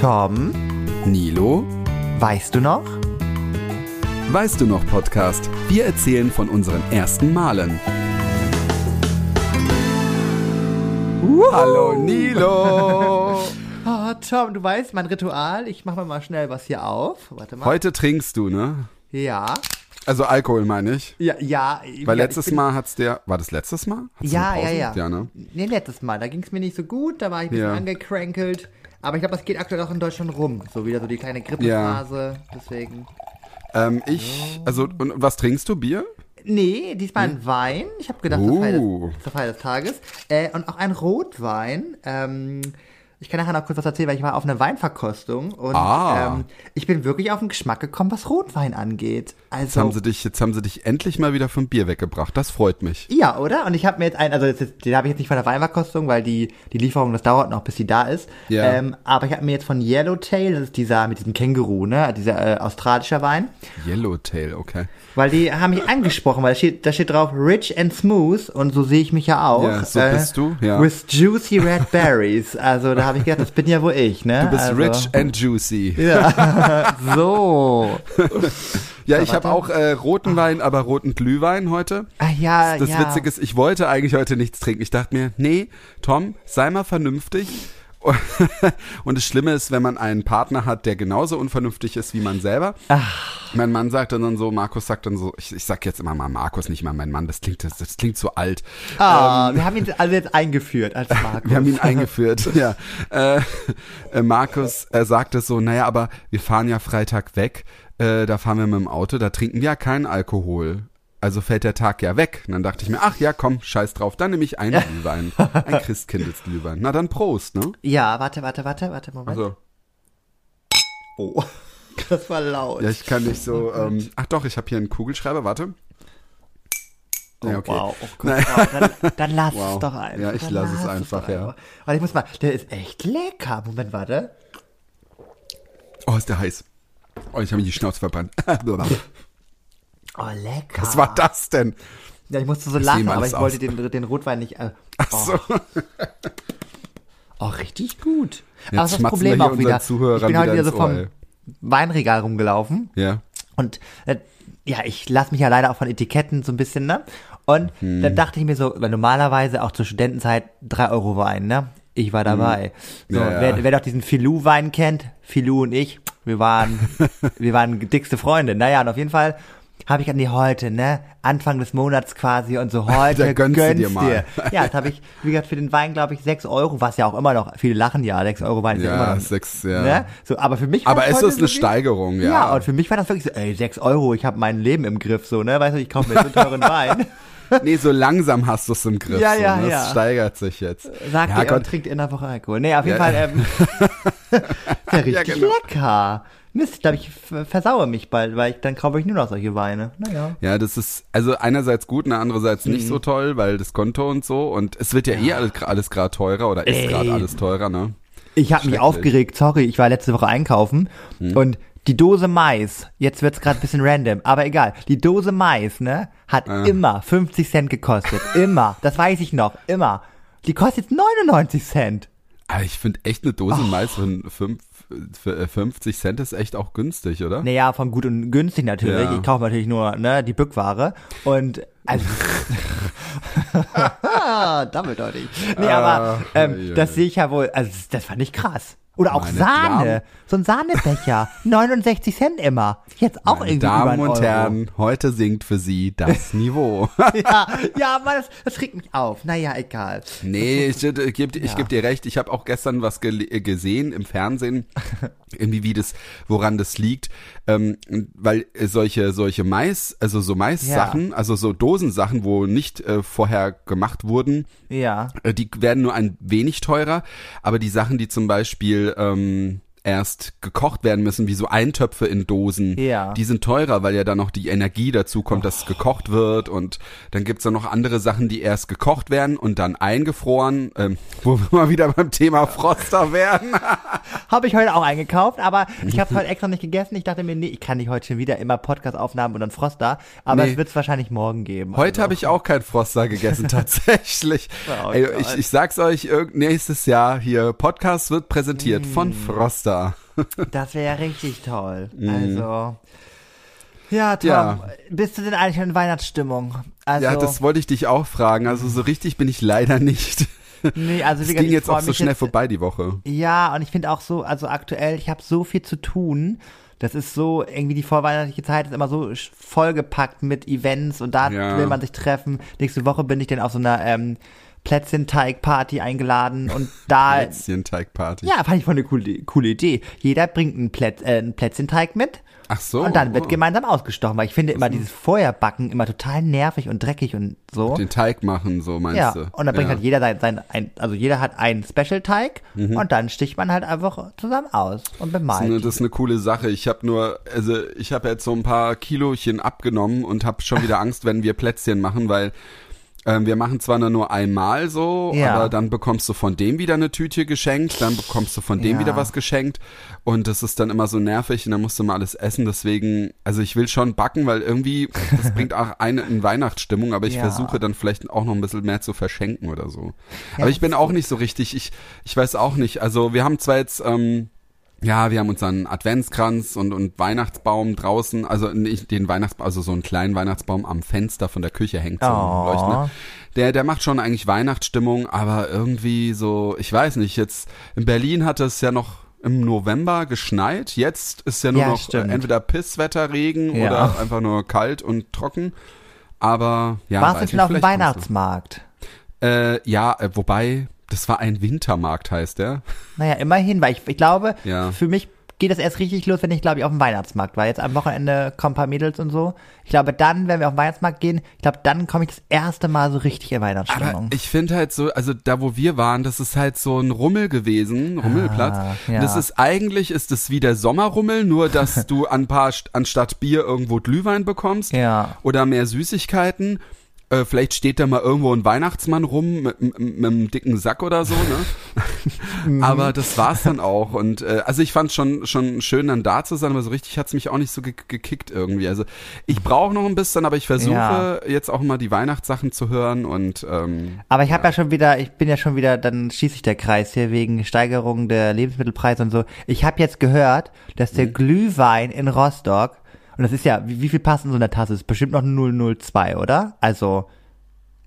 Tom, Nilo, weißt du noch? weißt du noch Podcast? Wir erzählen von unseren ersten Malen. Hallo Nilo. Oh, Tom, du weißt, mein Ritual, ich mache mal schnell was hier auf. Warte mal. Heute trinkst du, ne? Ja. Also Alkohol meine ich. Ja, ja. Weil ja, letztes Mal hat's der, war das letztes Mal? Hat's Ja, ja, ja. Ja, ne? Nee, letztes Mal. Da ging es mir nicht so gut, da war ich ein bisschen Ja. angekränkelt. Aber ich glaube, das geht aktuell auch in Deutschland rum. So wieder so die kleine Grippephase. Deswegen. Ähm, ich, also, und was trinkst du? Bier? Nee, diesmal ein Wein. Ich habe gedacht, zur, Feier Uh. des, zur Feier des Tages. Äh, und auch ein Rotwein. Ähm, ich kann nachher noch kurz was erzählen, weil ich war auf einer Weinverkostung und Ah. ähm, ich bin wirklich auf den Geschmack gekommen, was Rotwein angeht. Also, Jetzt haben sie dich, jetzt haben sie dich endlich mal wieder vom Bier weggebracht. Das freut mich. Ja, oder? Und ich habe mir jetzt einen, also jetzt, den habe ich jetzt nicht von der Weinverkostung, weil die, die Lieferung, das dauert noch, bis die da ist. Ja. Ähm, aber ich habe mir jetzt von Yellowtail, das ist dieser mit diesem Känguru, ne, dieser äh, australischer Wein, Yellowtail, okay. weil die haben mich angesprochen, weil da steht, da steht drauf rich and smooth und so sehe ich mich ja auch. Äh, Ja, so bist du, ja. With juicy red berries. Also da habe ich gedacht, das bin ja wohl ich, ne? Du bist also, rich and juicy. Ja, so. Ja, ich habe auch äh, roten Wein, aber roten Glühwein heute. Ah, ja, Das ja. Witzige ist, ich wollte eigentlich heute nichts trinken. Ich dachte mir, nee, Tom, sei mal vernünftig. Und das Schlimme ist, wenn man einen Partner hat, der genauso unvernünftig ist wie man selber. Mein Mann sagt dann so, Markus sagt dann so, ich, ich sag jetzt immer mal Markus, nicht mal mein Mann, das klingt, das, das klingt so alt. Ah, wir haben ihn also jetzt eingeführt als Markus. Ähm, Wir haben ihn eingeführt, ja. Äh, äh, Markus äh, sagte so, naja, aber wir fahren ja Freitag weg, äh, da fahren wir mit dem Auto, da trinken wir ja keinen Alkohol. Also fällt der Tag ja weg. Und dann dachte ich mir, ach ja, komm, scheiß drauf, dann nehme ich einen Glühwein. Ein Christkindlesglühwein. Na dann Prost, ne? Ja, warte, warte, warte, warte, Moment. Also, Oh, das war laut. ja, ich kann nicht so, ähm, ach doch, ich habe hier einen Kugelschreiber, warte. Oh, Ja, okay. Wow, oh Gott, wow. Dann, dann lass Wow. es doch einfach. Ja, ich Dann lass es einfach, ja. Warte, ich muss mal, der ist echt lecker. Moment, warte. Oh, ist der heiß. Oh, ich habe mir die Schnauze verbrannt. Oh, lecker. Was war das denn? Ja, ich musste so Ich lachen, aber ich wollte aus. den, den Rotwein nicht. Äh, Ach so. oh, richtig gut. Jetzt aber das ist das Problem auch wieder. Zuhörern Ich bin heute wieder so Ohr, vom. Weinregal rumgelaufen. Ja. Und äh, ja, ich lasse mich ja leider auch von Etiketten so ein bisschen, ne? Und Hm. dann dachte ich mir so, weil normalerweise auch zur Studentenzeit 3 Euro Wein, ne? Ich war dabei. So, Hm. Ja, ja. Wer, wer doch diesen Filou-Wein kennt, Filou und ich, wir waren, wir waren dickste Freunde. Naja, und auf jeden Fall habe ich an die heute, ne? Anfang des Monats quasi und so heute Da gönnst du dir mal. Ja, jetzt habe ich, wie gesagt, für den Wein, glaube ich, 6 Euro, was ja auch immer noch, viele lachen ja, 6 Euro Wein ist ja, immer Ja, noch. sechs, ja. Ne? So, aber für mich war Aber das ist das eine so Steigerung, ja? ja, und für mich war das wirklich so, ey, 6 Euro, ich habe mein Leben im Griff, so, ne? Weißt du, ich kaufe mir einen teuren Wein. nee, so langsam hast du es im Griff. Ja, so, ja, ne? ja. Es steigert sich jetzt. Sagt ja, ihr trinkt in der Woche Alkohol. Nee, auf jeden Ja. Fall, ähm, ja, richtig Ja, genau. lecker. Mist, ich glaube, ich versaue mich bald, weil ich, dann kaufe ich nur noch solche Weine. Naja. Ja, das ist also einerseits gut und andererseits nicht Mhm. so toll, weil das Konto und so und es wird ja, eh alles, alles gerade teurer oder ist gerade alles teurer, ne? Ich habe mich aufgeregt, sorry, ich war letzte Woche einkaufen und die Dose Mais, jetzt wird's gerade ein bisschen random, aber egal, die Dose Mais, ne, hat immer 50 Cent gekostet. Immer. Das weiß ich noch. Immer. Die kostet jetzt 99 Cent. Aber ich finde echt eine Dose Mais für, fünf, für äh, 50 Cent ist echt auch günstig, oder? Naja, von gut und günstig natürlich. Ja. Ich kaufe natürlich nur ne, die Bückware. Und also. Doppeldeutig. Nee, aber Ah, ähm, das sehe ich ja wohl. Also das fand ich krass. Oder auch Meine Sahne. Damen- So ein Sahnebecher. 69 Cent immer. Jetzt auch Meine irgendwie Damen und Euro. Herren, heute singt für Sie das Niveau. Ja, ja, aber das, das regt mich auf. Naja, egal. Nee, ich, ich gebe Ja. geb dir recht. Ich habe auch gestern was äh, gesehen im Fernsehen, irgendwie wie das, woran das liegt, ähm, weil äh, solche solche Mais, also so Mais-Sachen, also so Dosensachen, wo nicht äh, vorher gemacht wurden, Ja. äh, die werden nur ein wenig teurer, aber die Sachen, die zum Beispiel ähm, erst gekocht werden müssen, wie so Eintöpfe in Dosen, Ja. die sind teurer, weil ja da noch die Energie dazu kommt, dass gekocht wird und dann gibt's dann noch andere Sachen, die erst gekocht werden und dann eingefroren, ähm, wo wir mal wieder beim Thema Froster werden. Habe ich heute auch eingekauft, aber ich habe heute extra nicht gegessen. Ich dachte mir, nee, ich kann nicht heute schon wieder immer Podcast-Aufnahmen und dann Froster. Aber Nee. es wird es wahrscheinlich morgen geben. Heute Also- habe ich auch kein Froster gegessen, tatsächlich. Oh Ey, ich, ich sag's euch, nächstes Jahr hier, Podcast wird präsentiert von Mm. Froster. Da. Das wäre ja richtig toll. Also. Ja, Tom, ja. bist du denn eigentlich in Weihnachtsstimmung? Also, ja, das wollte ich dich auch fragen. Also so richtig bin ich leider nicht. Nee, also wie gesagt, ging jetzt auch so schnell jetzt, vorbei die Woche. Ja, und ich finde auch so, also aktuell, ich habe so viel zu tun. Das ist so, irgendwie die vorweihnachtliche Zeit ist immer so vollgepackt mit Events und da ja. will man sich treffen. Nächste Woche bin ich dann auf so einer ähm, Plätzchenteig-Party eingeladen und da. Plätzchenteig-Party. Ja, fand ich voll eine coole, coole Idee. Jeder bringt einen, Plätz, äh, einen Plätzchenteig mit Ach so. Und dann wird oh. gemeinsam ausgestochen, weil ich finde immer dieses Feuerbacken immer total nervig und dreckig und so. Den Teig machen, so meinst ja. du? Und dann bringt ja. halt jeder sein, sein ein, also jeder hat einen Special-Teig mhm. und dann sticht man halt einfach zusammen aus und bemalt. Das ist eine, das ist eine coole Sache. Ich habe nur, also ich habe jetzt so ein paar Kilochen abgenommen und habe schon wieder Angst, wenn wir Plätzchen machen, weil ähm, wir machen zwar nur einmal so, ja. aber dann bekommst du von dem wieder eine Tüte geschenkt, dann bekommst du von dem ja. wieder was geschenkt und das ist dann immer so nervig und dann musst du mal alles essen. Deswegen, also ich will schon backen, weil irgendwie, das bringt auch eine in Weihnachtsstimmung, aber ich ja. versuche dann vielleicht auch noch ein bisschen mehr zu verschenken oder so. aber ich bin auch nicht so richtig, ich, ich weiß auch nicht. Also wir haben zwar jetzt, ähm, ja, wir haben unseren Adventskranz und, und Weihnachtsbaum draußen, also nicht den Weihnachtsbaum, also so einen kleinen Weihnachtsbaum am Fenster von der Küche hängt so oh. Leuchten. Der, der macht schon eigentlich Weihnachtsstimmung, aber irgendwie so, ich weiß nicht, jetzt in Berlin hat es ja noch im November geschneit, jetzt ist ja nur ja, noch äh, entweder Pisswetter, Regen ja. oder einfach nur kalt und trocken. Aber ja. Warst du schon auf dem Weihnachtsmarkt? Äh, ja, äh, wobei, das war ein Wintermarkt, heißt der. Naja, immerhin, weil ich, ich glaube, ja. für mich geht das erst richtig los, wenn ich, glaube ich, auf dem Weihnachtsmarkt war. Jetzt am Wochenende kommen ein paar Mädels und so. Ich glaube, dann, wenn wir auf den Weihnachtsmarkt gehen, ich glaube, dann komme ich das erste Mal so richtig in Weihnachtsstimmung. Aber ich finde halt so, also da, wo wir waren, das ist halt so ein Rummel gewesen, Rummelplatz. Ah, ja. Das ist eigentlich, ist es wie der Sommerrummel, nur dass du ein paar, anstatt Bier irgendwo Glühwein bekommst. Ja. Oder mehr Süßigkeiten. Äh, vielleicht steht da mal irgendwo ein Weihnachtsmann rum mit, mit, mit einem dicken Sack oder so, ne? aber das war's dann auch. Und äh, also ich fand schon schon schön, dann da zu sein, aber so richtig hat's mich auch nicht so ge gekickt irgendwie. Also ich brauche noch ein bisschen, aber ich versuche ja. jetzt auch mal die Weihnachtssachen zu hören und ähm, Aber ich habe ja. ja schon wieder, ich bin ja schon wieder, dann schießt sich der Kreis hier wegen Steigerung der Lebensmittelpreise und so. Ich habe jetzt gehört, dass der mhm. Glühwein in Rostock und das ist ja, wie, wie viel passt in so einer Tasse? Das ist bestimmt noch 002, oder? Also,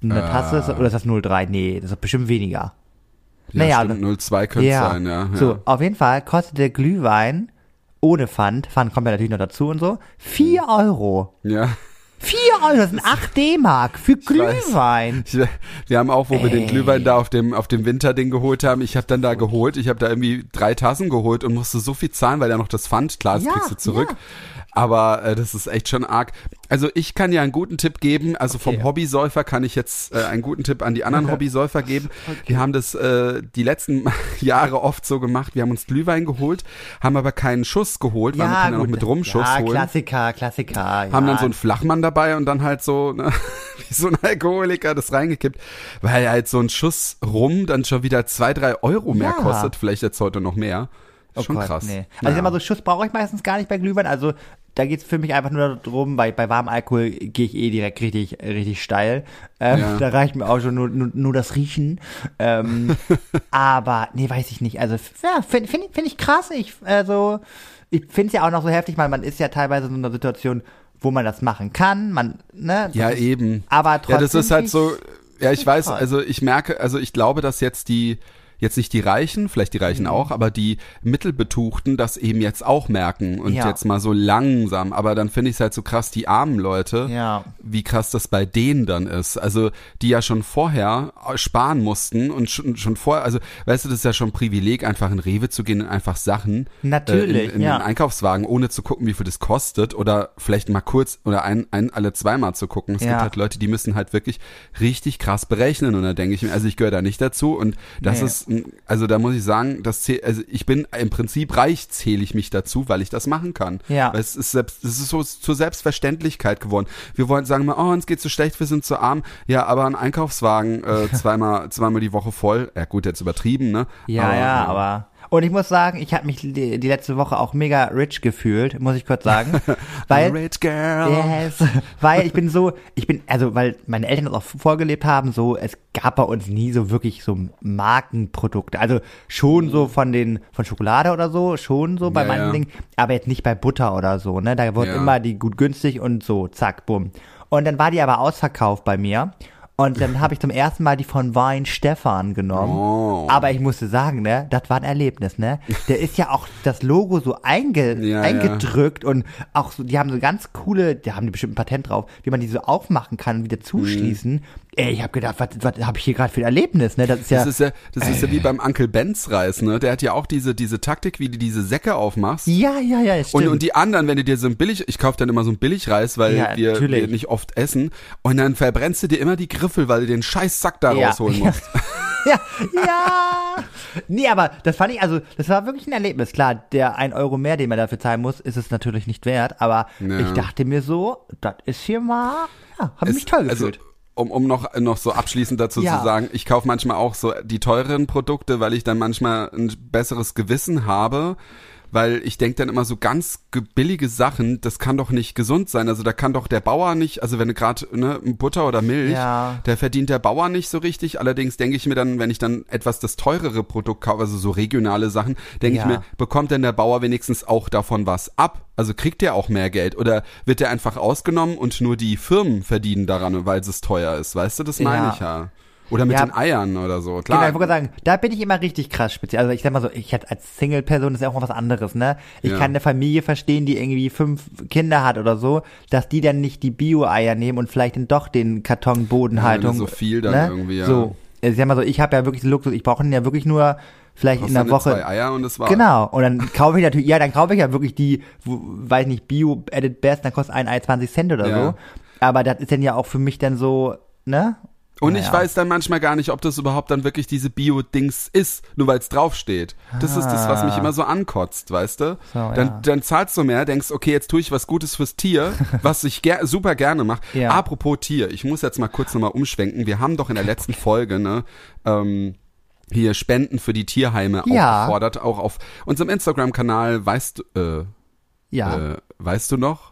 eine äh. Tasse ist, oder ist das 03? Nee, das ist bestimmt weniger. Ja, naja, stimmt, 02 könnte ja. sein, ja, ja. So, auf jeden Fall kostet der Glühwein ohne Pfand, Pfand kommt ja natürlich noch dazu und so, 4 Euro. Ja. 4 Euro, das sind 8 D-Mark für Glühwein. Ich, wir haben auch, wo Ey. wir den Glühwein da auf dem, auf dem Winterding geholt haben, ich habe dann da geholt, ich habe da irgendwie drei Tassen geholt und musste so viel zahlen, weil ja noch das Pfand, klar, das ja, kriegst du zurück. Ja. Aber äh, das ist echt schon arg. Also ich kann ja einen guten Tipp geben. Also okay. vom Hobbysäufer kann ich jetzt äh, einen guten Tipp an die anderen Hobbysäufer geben. Okay. Wir haben das äh, die letzten Jahre oft so gemacht. Wir haben uns Glühwein geholt, haben aber keinen Schuss geholt, weil ja, man kann ja noch mit Rumschuss ja, holen. Klassiker, Klassiker. Ja. Haben dann so einen Flachmann dabei und dann halt so, ne, wie so ein Alkoholiker das reingekippt, weil halt so ein Schuss Rum dann schon wieder zwei, drei Euro mehr ja. kostet. Vielleicht jetzt heute noch mehr. Oh Schon Gott, krass. Nee. Also ja. ich sag mal so, Schuss brauche ich meistens gar nicht bei Glühwein. Also da geht's für mich einfach nur darum, bei, bei warmem Alkohol gehe ich eh direkt richtig, richtig steil. Ähm, ja. Da reicht mir auch schon nur, nur, nur das Riechen. Ähm, aber, nee, weiß ich nicht. Also, ja, finde find, find ich krass. Ich, also, ich finde es ja auch noch so heftig, weil man ist ja teilweise in einer Situation, wo man das machen kann. Man, ne? Ja, eben. Aber trotzdem. Ja, das ist halt so, ja, ich weiß, also ich merke, also ich glaube, dass jetzt die, jetzt nicht die Reichen, vielleicht die Reichen mhm. auch, aber die Mittelbetuchten das eben jetzt auch merken und ja. jetzt mal so langsam. Aber dann finde ich es halt so krass, die armen Leute, ja. wie krass das bei denen dann ist. Also die ja schon vorher sparen mussten und schon, schon vorher, also weißt du, das ist ja schon ein Privileg, einfach in Rewe zu gehen und einfach Sachen Natürlich, äh, in, in ja. den Einkaufswagen, ohne zu gucken, wie viel das kostet oder vielleicht mal kurz oder ein, ein alle zweimal zu gucken. Es ja. gibt halt Leute, die müssen halt wirklich richtig krass berechnen und da denke ich mir, also ich gehöre da nicht dazu und das nee. ist also da muss ich sagen, das zähl, also ich bin im Prinzip reich, zähle ich mich dazu, weil ich das machen kann. Ja. Weil es ist selbst, es ist so zur Selbstverständlichkeit geworden. Wir wollen sagen mal, oh, uns geht so schlecht, wir sind zu arm. Ja, aber ein Einkaufswagen äh, zweimal, zweimal die Woche voll. Ja gut, jetzt übertrieben, ne? Ja, aber, ja, aber Und ich muss sagen, ich habe mich die, die letzte Woche auch mega rich gefühlt, muss ich kurz sagen. weil, Rich Girl. Yes, weil ich bin so, ich bin, also weil meine Eltern das auch vorgelebt haben, so, es gab bei uns nie so wirklich so Markenprodukte. Also schon so von den, von Schokolade oder so, schon so bei Ja, manchen ja. Dingen, aber jetzt nicht bei Butter oder so, ne? Da wurde Ja. immer die gut günstig und so, zack, bumm. Und dann war die aber ausverkauft bei mir. Und dann habe ich zum ersten Mal die von Wein Stefan genommen. Oh. Aber ich musste sagen, ne, das war ein Erlebnis, ne? Der ist ja auch das Logo so einge, Ja, eingedrückt und auch so, die haben so ganz coole, die haben die bestimmt ein Patent drauf, wie man die so aufmachen kann und wieder zuschließen. Ey, ich habe gedacht, was, was habe ich hier gerade für ein Erlebnis, ne? Das ist ja, Das ist ja, das ist ja wie beim Uncle Benz Reis, ne? Der hat ja auch diese, diese Taktik, wie du diese Säcke aufmachst. ja, ja, ja, stimmt. Und, und die anderen, wenn du dir so ein billig, ich kaufe dann immer so ein Billigreis, weil Ja, wir, wir nicht oft essen. Und dann verbrennst du dir immer die Griffel, weil du den scheiß Sack da Ja. rausholen musst. ja, ja. Nee, aber das fand ich, also, das war wirklich ein Erlebnis. Klar, der ein Euro mehr, den man dafür zahlen muss, ist es natürlich nicht wert, aber Ja. ich dachte mir so, das ist hier mal, ja, hab Es- mich toll also, gefühlt. Um, um noch, noch so abschließend dazu Ja. zu sagen, ich kaufe manchmal auch so die teureren Produkte, weil ich dann manchmal ein besseres Gewissen habe. Weil ich denke dann immer so ganz ge- billige Sachen, das kann doch nicht gesund sein. Also da kann doch der Bauer nicht, also wenn du gerade ne, Butter oder Milch, Ja. da verdient der Bauer nicht so richtig. Allerdings denke ich mir dann, wenn ich dann etwas das teurere Produkt kaufe, also so regionale Sachen, denke Ja. ich mir, bekommt denn der Bauer wenigstens auch davon was ab? Also kriegt der auch mehr Geld oder wird der einfach ausgenommen und nur die Firmen verdienen daran, weil es teuer ist? Weißt du, das meine Ja. ich ja. Oder mit Ja. den Eiern oder so. Genau, Klar. ich wollte sagen, da bin ich immer richtig krass speziell. Also ich sag mal so, ich hätte als Single-Person, ist ja auch mal was anderes, ne? Ich Ja. kann eine Familie verstehen, die irgendwie fünf Kinder hat oder so, dass die dann nicht die Bio-Eier nehmen und vielleicht dann doch den Karton Bodenhaltung. Ja, so viel dann ne? irgendwie, ja. So, ich sag mal so, ich habe ja wirklich Luxus, ich brauche ja wirklich nur vielleicht in der Woche. Zwei Eier und das war. Genau, und dann kaufe ich natürlich, ja, dann kaufe ich ja wirklich die, wo, weiß nicht, Bio Edit Best, dann kostet ein Ei 20 Cent oder Ja. so. Aber das ist dann ja auch für mich dann so, ne? Und Naja. ich weiß dann manchmal gar nicht, ob das überhaupt dann wirklich diese Bio-Dings ist, nur weil es draufsteht. Das ist das, was mich immer so ankotzt, weißt du? So, dann, ja. dann zahlst du mehr, denkst, okay, jetzt tue ich was Gutes fürs Tier, was ich ger super gerne mache. Ja. Apropos Tier, ich muss jetzt mal kurz nochmal umschwenken. Wir haben doch in der letzten Folge, ne, ähm, hier Spenden für die Tierheime Ja. aufgefordert, auch auf unserem Instagram-Kanal, weißt du, äh, Ja, äh, weißt du noch?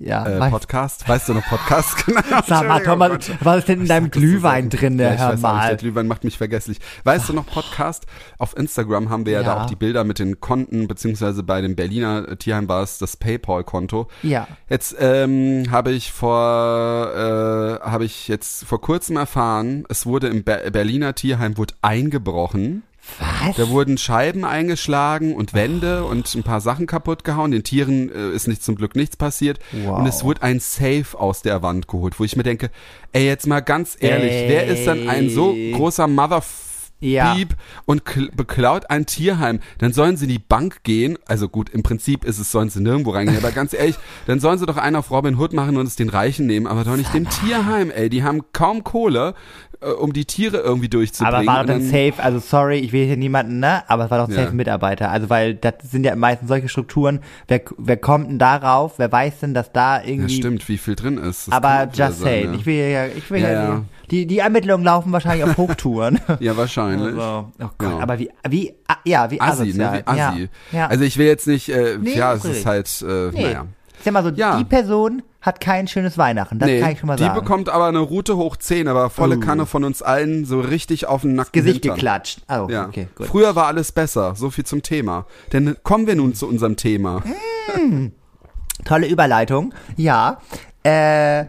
Ja. Äh, weiß- Podcast, weißt du noch Podcast? Genau. Sag mal, Thomas, was ist denn in deinem so Glühwein selten. drin, Ja, hör weiß auch nicht, der mal? Glühwein macht mich vergesslich. Weißt du noch Podcast? Auf Instagram haben wir ja, da Ja. auch die Bilder mit den Konten, beziehungsweise bei dem Berliner Tierheim war es das Paypal-Konto. Ja. Jetzt ähm, habe ich vor äh, habe ich jetzt vor kurzem erfahren, es wurde im Ber Berliner Tierheim wurde eingebrochen. Was? Da wurden Scheiben eingeschlagen und Wände und ein paar Sachen kaputt gehauen. Den Tieren äh, ist nicht zum Glück nichts passiert. Wow. Und es wurde ein Safe aus der Wand geholt, wo ich mir denke, ey, jetzt mal ganz ehrlich, Ey. wer ist dann ein so großer Mother Ja. Piep und kl- beklaut ein Tierheim, dann sollen sie in die Bank gehen. Also gut, im Prinzip ist es, sollen sie nirgendwo reingehen, aber ganz ehrlich, dann sollen sie doch einen auf Robin Hood machen und es den Reichen nehmen, aber doch nicht dem Tierheim, ey. Die haben kaum Kohle, um die Tiere irgendwie durchzubringen. aber war doch dann safe, also sorry, ich will hier niemanden, ne? Aber es war doch Ja. safe ein Mitarbeiter. Also weil das sind ja meistens solche Strukturen. Wer, wer kommt denn darauf? Wer weiß denn, dass da Ja, irgendwie. stimmt, wie viel drin ist. Das aber just saying, ja. ich will ja, ich will Ja, ja, ja. Die, die Ermittlungen laufen wahrscheinlich auf Hochtouren. Ja, wahrscheinlich. Also, oh Gott, Ja. aber wie, wie, ah, ja, wie Assi, asozial. ne? Wie Assi. Ja, ja. Also ich will jetzt nicht, äh, Nee, ja, es ist halt, äh, nee. naja. Ich sag mal so, Ja. die Person hat kein schönes Weihnachten. Das nee, kann ich schon mal die sagen. bekommt aber eine Route hoch 10, aber volle Uh. Kanne von uns allen so richtig auf den nackten Gesicht Hintern. geklatscht. Oh, Ja. okay, gut. Früher war alles besser, so viel zum Thema. Denn kommen wir nun zu unserem Thema. Tolle Überleitung. Ja. Äh,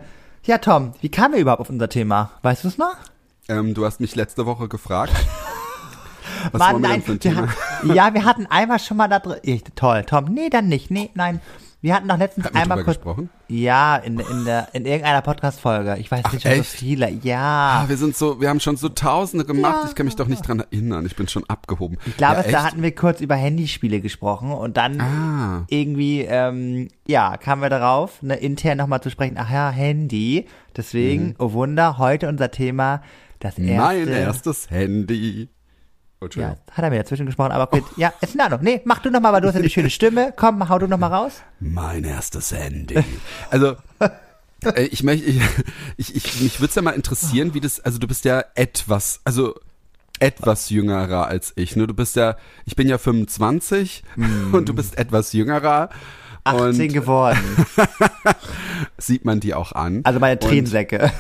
ja, Tom, wie kamen wir überhaupt auf unser Thema? Weißt du es noch? Ähm, du hast mich letzte Woche gefragt. Was Mann, wir nein, ein wir Thema? hatten- ja, wir hatten einmal schon mal da drin. Toll, Tom. Nee, dann nicht. Nee, nein. Wir hatten doch letztens wir einmal kurz. gesprochen? Ja, in, in, der, in irgendeiner Podcast-Folge. Ich weiß Ach, nicht schon so viele. Ja. Ah, wir sind so, wir haben schon so Tausende gemacht. Ja. Ich kann mich doch nicht dran erinnern. Ich bin schon abgehoben. Ich glaube, ja, da hatten wir kurz über Handyspiele gesprochen und dann Ah. irgendwie, ähm, ja, kamen wir darauf, ne, intern nochmal zu sprechen, ach ja, Handy. Deswegen, oh Wunder, heute unser Thema, das erste. Mhm. Mein erstes Handy. Oh, Ja, hat er mir dazwischen gesprochen, aber gut. Ja, ist in Ordnung. Nee, mach du noch mal, weil du hast ja die schöne Stimme. Komm, hau du noch mal raus. Mein erstes Handy. Also, äh, ich möchte, ich, ich, ich, mich würde es ja mal interessieren, wie das, also du bist ja etwas, also etwas jüngerer als ich. Ne? Du bist ja, ich bin ja 25 mm. und du bist etwas jüngerer. 18 und geworden. sieht man die auch an. Also meine Tränensäcke.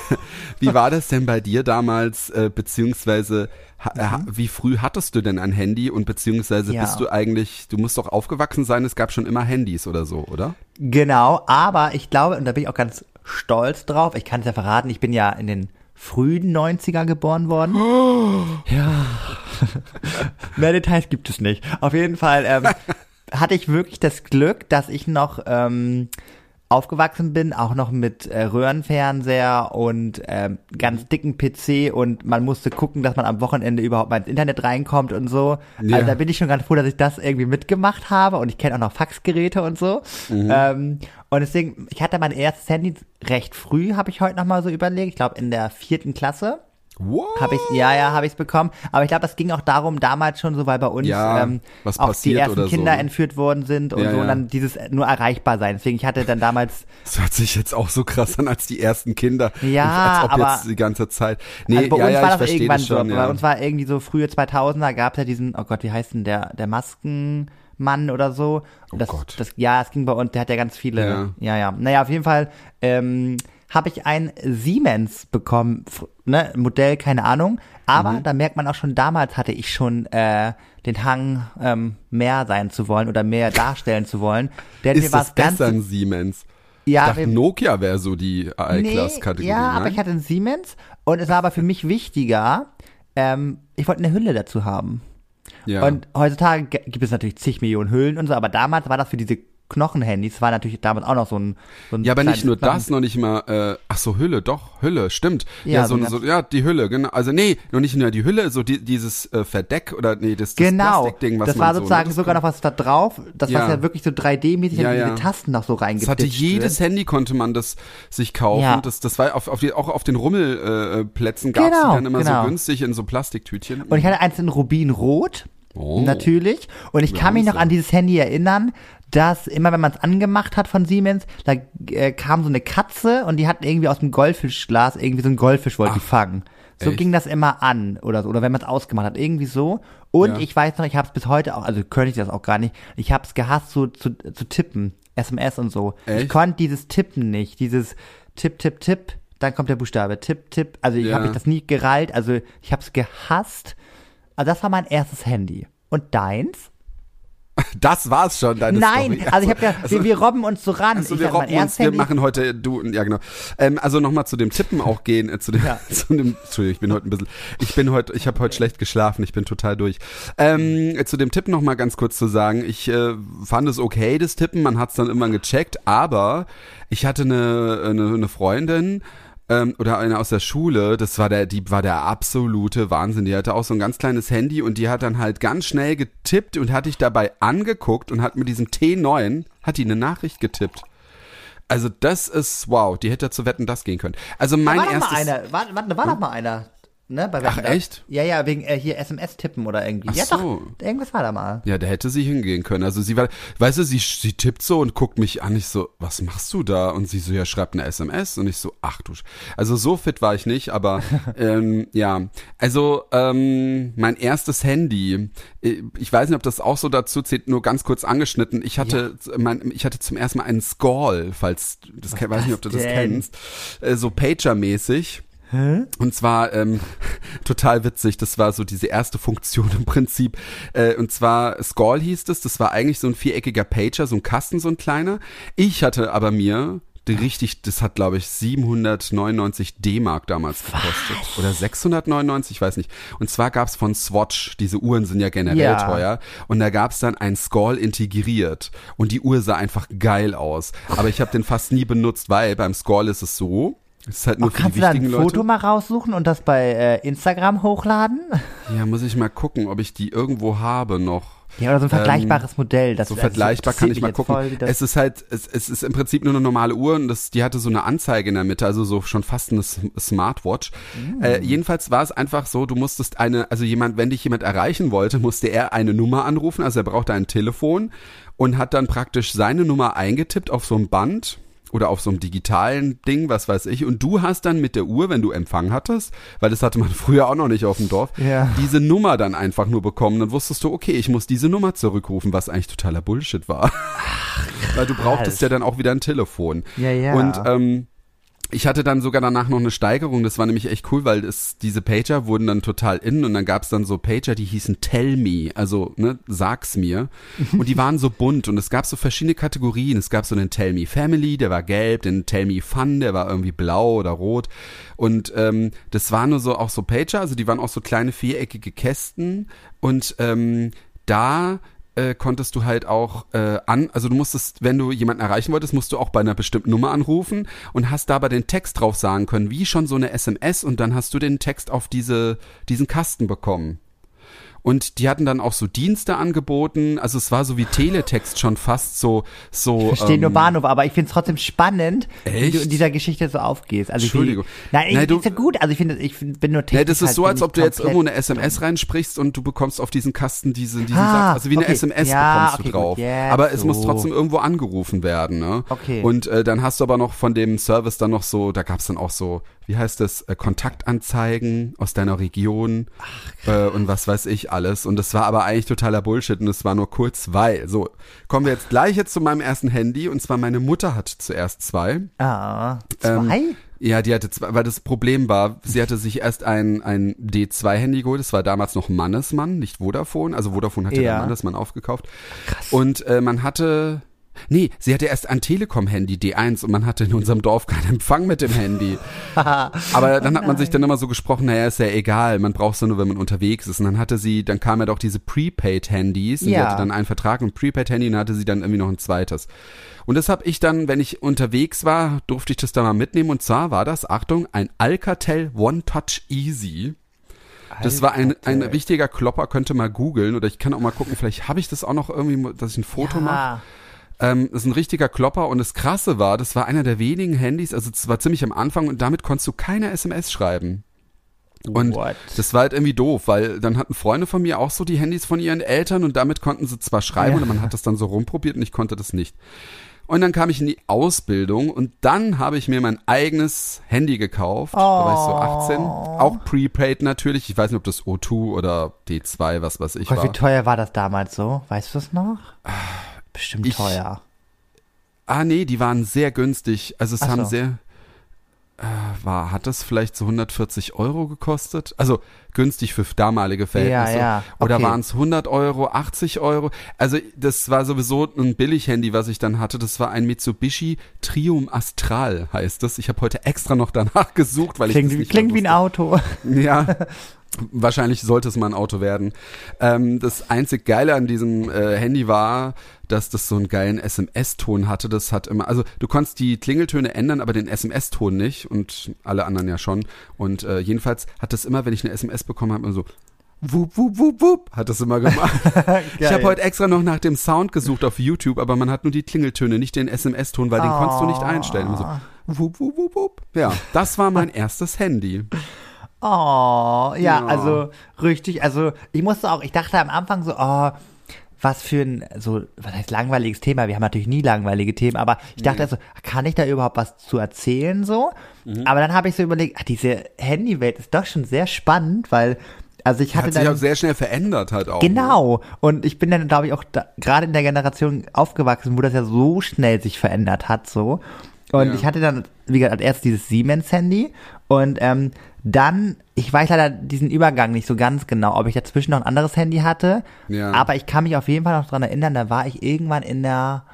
wie war das denn bei dir damals, äh, beziehungsweise mhm. wie früh hattest du denn ein Handy und beziehungsweise ja. bist du eigentlich, du musst doch aufgewachsen sein, es gab schon immer Handys oder so, oder? Genau, aber ich glaube, und da bin ich auch ganz stolz drauf, ich kann es ja verraten, ich bin ja in den frühen 90er geboren worden. Oh. Ja. Mehr Details gibt es nicht. Auf jeden Fall ähm, hatte ich wirklich das Glück, dass ich noch ähm, aufgewachsen bin, auch noch mit äh, Röhrenfernseher und ähm, ganz dicken PC und man musste gucken, dass man am Wochenende überhaupt mal ins Internet reinkommt und so. Ja. Also da bin ich schon ganz froh, dass ich das irgendwie mitgemacht habe und ich kenne auch noch Faxgeräte und so. Mhm. Ähm, und deswegen, ich hatte mein erstes Handy recht früh, habe ich heute noch mal so überlegt, ich glaube in der vierten Klasse. What? Hab ich, ja, ja, habe ich es bekommen. Aber ich glaube, es ging auch darum, damals schon so, weil bei uns ja, ähm, auch die ersten Kinder so. entführt worden sind und ja, so und dann dieses nur erreichbar sein. Deswegen, ich hatte dann damals. Das hört sich jetzt auch so krass an als die ersten Kinder. Ja, als ob aber jetzt die ganze Zeit. Nee, also bei ja, uns ja, war das irgendwann das schon, so. Bei uns war irgendwie so frühe 2000er gab es ja diesen, oh Gott, wie heißt denn der, der Maskenmann oder so. Oh das, Gott. Das, ja, es ging bei uns, der hat ja ganz viele. Ja, ja. ja. Naja, auf jeden Fall. Ähm, habe ich ein Siemens bekommen, ne, Modell, keine Ahnung. Aber mhm. da merkt man auch schon, damals hatte ich schon äh, den Hang, ähm, mehr sein zu wollen oder mehr darstellen zu wollen. Denn Ist das besser ein Siemens? Ja, ich dachte, Nokia wäre so die i-Class-Kategorie. Nee, ja, nein? aber ich hatte ein Siemens und es war aber für mich wichtiger, ähm, ich wollte eine Hülle dazu haben. Ja. Und heutzutage gibt es natürlich zig Millionen Hüllen und so, aber damals war das für diese Knochenhandys war natürlich damals auch noch so ein, so ein Ja, aber nicht nur Knochen. das, noch nicht mal, äh, ach so, Hülle, doch, Hülle, stimmt. Ja, ja so, so, ja, die Hülle, genau. Also nee, noch nicht nur die Hülle, so die, dieses äh, Verdeck oder nee, das, das genau, Plastikding, was das man war sozusagen so, ne, sogar noch was da drauf, das ja. war ja wirklich so 3D-mäßig, ja, ja. diese Tasten noch so reingepischt. Das hatte jedes wird. Handy konnte man das sich kaufen. Ja. Das, das war auf, auf die, auch auf den Rummelplätzen äh, gab es genau, dann immer genau. so günstig in so Plastiktütchen. Und ich hatte eins in Rubinrot. Oh. Natürlich. Und ich kann mich noch an dieses Handy erinnern dass immer wenn man es angemacht hat von Siemens, da äh, kam so eine Katze und die hatten irgendwie aus dem Goldfischglas irgendwie so einen Goldfisch wollte die fangen. So echt? ging das immer an oder so, oder wenn man es ausgemacht hat, irgendwie so. Und ja. ich weiß noch, ich habe es bis heute auch, also könnte ich das auch gar nicht, ich habe es gehasst so zu, zu tippen, SMS und so. Echt? Ich konnte dieses Tippen nicht, dieses Tipp, Tipp, Tipp, dann kommt der Buchstabe, Tipp, Tipp. Also ich ja. habe das nie gereilt, also ich habe es gehasst. Also das war mein erstes Handy. Und deins? Das war's schon, deine Nein, Story. also ich habe ja, also, wir, wir robben uns so ran. Also wir robben uns, wir machen heute, du, ja genau. Ähm, also nochmal zu dem Tippen auch gehen, äh, zu dem, ja. zu dem, Entschuldigung, ich bin heute ein bisschen, ich bin heute, ich habe heute schlecht geschlafen, ich bin total durch. Ähm, zu dem Tippen nochmal ganz kurz zu sagen, ich äh, fand es okay, das Tippen, man hat's dann immer gecheckt, aber ich hatte eine, eine, eine Freundin, ähm, oder eine aus der Schule, das war der, die war der absolute Wahnsinn. Die hatte auch so ein ganz kleines Handy und die hat dann halt ganz schnell getippt und hat dich dabei angeguckt und hat mit diesem T9, hat die eine Nachricht getippt. Also das ist wow, die hätte zu wetten das gehen können. Also mein da war erstes. Doch mal einer, war, war, war hm? doch mal einer ne? Bei Ach, echt? Ja, ja, wegen äh, hier SMS-Tippen oder irgendwie. Ach ja, so. doch, irgendwas war da mal. Ja, da hätte sie hingehen können. Also sie war, weißt du, sie, sie tippt so und guckt mich an. Ich so, was machst du da? Und sie so, ja, schreibt eine SMS. Und ich so, ach du. Also so fit war ich nicht, aber ähm, ja. Also ähm, mein erstes Handy. Äh, ich weiß nicht, ob das auch so dazu zählt. Nur ganz kurz angeschnitten. Ich hatte, ja. mein, ich hatte zum ersten Mal einen Skull, falls das, was weiß nicht, ob du das kennst. Äh, so Pager-mäßig. Hä? Und zwar ähm, total witzig, das war so diese erste Funktion im Prinzip. Äh, und zwar Scall hieß es, das war eigentlich so ein viereckiger Pager, so ein Kasten, so ein kleiner. Ich hatte aber mir die richtig, das hat glaube ich 799 D-Mark damals gekostet. Was? Oder 699, ich weiß nicht. Und zwar gab's von Swatch, diese Uhren sind ja generell ja. teuer. Und da gab's dann ein Skull integriert. Und die Uhr sah einfach geil aus. Aber ich habe den fast nie benutzt, weil beim Skull ist es so, das ist halt nur oh, für kannst die du da ein Foto mal raussuchen und das bei äh, Instagram hochladen? Ja, muss ich mal gucken, ob ich die irgendwo habe noch. Ja, oder so ein vergleichbares ähm, Modell. Das, so vergleichbar kann ich mal gucken. Voll, es ist halt, es, es ist im Prinzip nur eine normale Uhr und das, die hatte so eine Anzeige in der Mitte, also so schon fast eine Smartwatch. Mm. Äh, jedenfalls war es einfach so, du musstest eine, also jemand, wenn dich jemand erreichen wollte, musste er eine Nummer anrufen, also er brauchte ein Telefon und hat dann praktisch seine Nummer eingetippt auf so ein Band oder auf so einem digitalen Ding, was weiß ich. Und du hast dann mit der Uhr, wenn du Empfang hattest, weil das hatte man früher auch noch nicht auf dem Dorf, Ja. diese Nummer dann einfach nur bekommen. Dann wusstest du, okay, ich muss diese Nummer zurückrufen, was eigentlich totaler Bullshit war. weil du brauchtest ja dann auch wieder ein Telefon. Ja, ja. Und ähm, ich hatte dann sogar danach noch eine Steigerung, das war nämlich echt cool, weil es, diese Pager wurden dann total in und dann gab's dann so Pager, die hießen Tell Me, also ne, sag's mir. Und die waren so bunt und es gab so verschiedene Kategorien. Es gab so einen Tell Me Family, der war gelb, den Tell Me Fun, der war irgendwie blau oder rot. Und ähm, das waren nur so auch so Pager, also die waren auch so kleine viereckige Kästen und ähm, da äh, konntest du halt auch äh, an, also du musstest, wenn du jemanden erreichen wolltest, musst du auch bei einer bestimmten Nummer anrufen und hast dabei den Text drauf sagen können, wie schon so eine SMS und dann hast du den Text auf diese, diesen Kasten bekommen. Und die hatten dann auch so Dienste angeboten, also es war so wie Teletext schon fast so, so. Ich verstehe nur ähm, Bahnhof, aber ich finde es trotzdem spannend, wie Echt? du in dieser Geschichte so aufgehst. Also ich Entschuldigung. find- Nein, Nein, ich, du- ist ja gut. Also ich finde, ich bin nur Nee, technisch das ist halt so, als ich ob du jetzt irgendwo eine SMS reinsprichst und du bekommst auf diesen Kasten diesen, diesen Ah, Satz. Also wie eine okay. SMS Ja, bekommst okay, du drauf. gut. Ja, aber es so. muss trotzdem irgendwo angerufen werden. Ne? Okay. Und äh, dann hast du aber noch von dem Service dann noch so, da gab's dann auch so, wie heißt das, äh, Kontaktanzeigen aus deiner Region äh, und was weiß ich alles. Und das war aber eigentlich totaler Bullshit und es war nur kurz, weil. So, kommen wir jetzt gleich jetzt zu meinem ersten Handy und zwar meine Mutter hatte zuerst zwei. Ah, Ähm, zwei? Ja, die hatte zwei, weil das Problem war, sie hatte sich erst ein, ein D2-Handy geholt, das war damals noch Mannesmann, nicht Vodafone, also Vodafone hatte Ja. der Mannesmann aufgekauft. Und äh, man hatte, nee, sie hatte erst ein Telekom-Handy D1 und man hatte in unserem Dorf keinen Empfang mit dem Handy. Aber dann hat man sich dann immer so gesprochen, naja, ist ja egal, man braucht es nur, wenn man unterwegs ist. Und dann hatte sie, dann kam ja doch diese Prepaid-Handys und sie Ja. hatte dann einen Vertrag und Prepaid-Handy und dann hatte sie dann irgendwie noch ein zweites. Und das habe ich dann, wenn ich unterwegs war, durfte ich das da mal mitnehmen. Und zwar war das, Achtung, ein Alcatel One Touch Easy. Das war ein, ein richtiger Klopper, könnte mal googeln oder ich kann auch mal gucken, vielleicht habe ich das auch noch irgendwie, dass ich ein Foto mache. Ähm, das ist ein richtiger Klopper und das Krasse war, das war einer der wenigen Handys, also es war ziemlich am Anfang und damit konntest du keine SMS schreiben. Und What? das war halt irgendwie doof, weil dann hatten Freunde von mir auch so die Handys von ihren Eltern und damit konnten sie zwar schreiben Ja. und man hat das dann so rumprobiert und ich konnte das nicht. Und dann kam ich in die Ausbildung und dann habe ich mir mein eigenes Handy gekauft. Da war ich so 18. Auch Prepaid natürlich. Ich weiß nicht, ob das O2 oder D2, was weiß ich Gott, wie war. teuer war das damals so? Weißt du es noch? Bestimmt Ich- teuer. Ah, nee, die waren sehr günstig. Also es Ach haben so. sehr, äh, war, hat das vielleicht so 140 Euro gekostet? Also günstig für damalige Verhältnisse. ja, Oder okay. waren es 100 Euro, 80 Euro? Also das war sowieso ein Billighandy, was ich dann hatte. Das war ein Mitsubishi Triumph Astral, heißt das. Ich habe heute extra noch danach gesucht, weil Klingt, ich das nicht klingt wie ein. Auto. Ja. Wahrscheinlich sollte es mal ein Auto werden. Ähm, das einzig Geile an diesem äh, Handy war, dass das so einen geilen SMS-Ton hatte. Das hat immer, also du konntest die Klingeltöne ändern, aber den SMS-Ton nicht und alle anderen ja schon. Und äh, jedenfalls hat das immer, wenn ich eine SMS bekommen habe, immer so wup, wup, wup, wup, hat das immer gemacht. ich habe heute extra noch nach dem Sound gesucht auf YouTube, aber man hat nur die Klingeltöne, nicht den SMS-Ton, weil den konntest du nicht einstellen. Immer so wup, wup, wup, wup. Ja, das war mein erstes Handy. Oh, ja, Ja. also richtig, also ich musste auch, ich dachte am Anfang so, oh, was für ein, so, was heißt langweiliges Thema? Wir haben natürlich nie langweilige Themen, aber ich dachte so, kann ich da überhaupt was zu erzählen so? Mhm. Aber dann habe ich so überlegt, ach, diese Handywelt ist doch schon sehr spannend, weil, also ich hatte Hat sich dann, auch sehr schnell verändert halt auch. Ne? Genau. Und ich bin dann, glaube ich, auch da- gerade in der Generation aufgewachsen, wo das ja so schnell sich verändert hat, so. Und Ja. ich hatte dann, wie gesagt, als erstes dieses Siemens-Handy und ähm, dann, ich weiß leider diesen Übergang nicht so ganz genau, ob ich dazwischen noch ein anderes Handy hatte, Ja. aber ich kann mich auf jeden Fall noch dran erinnern, da war ich irgendwann in der,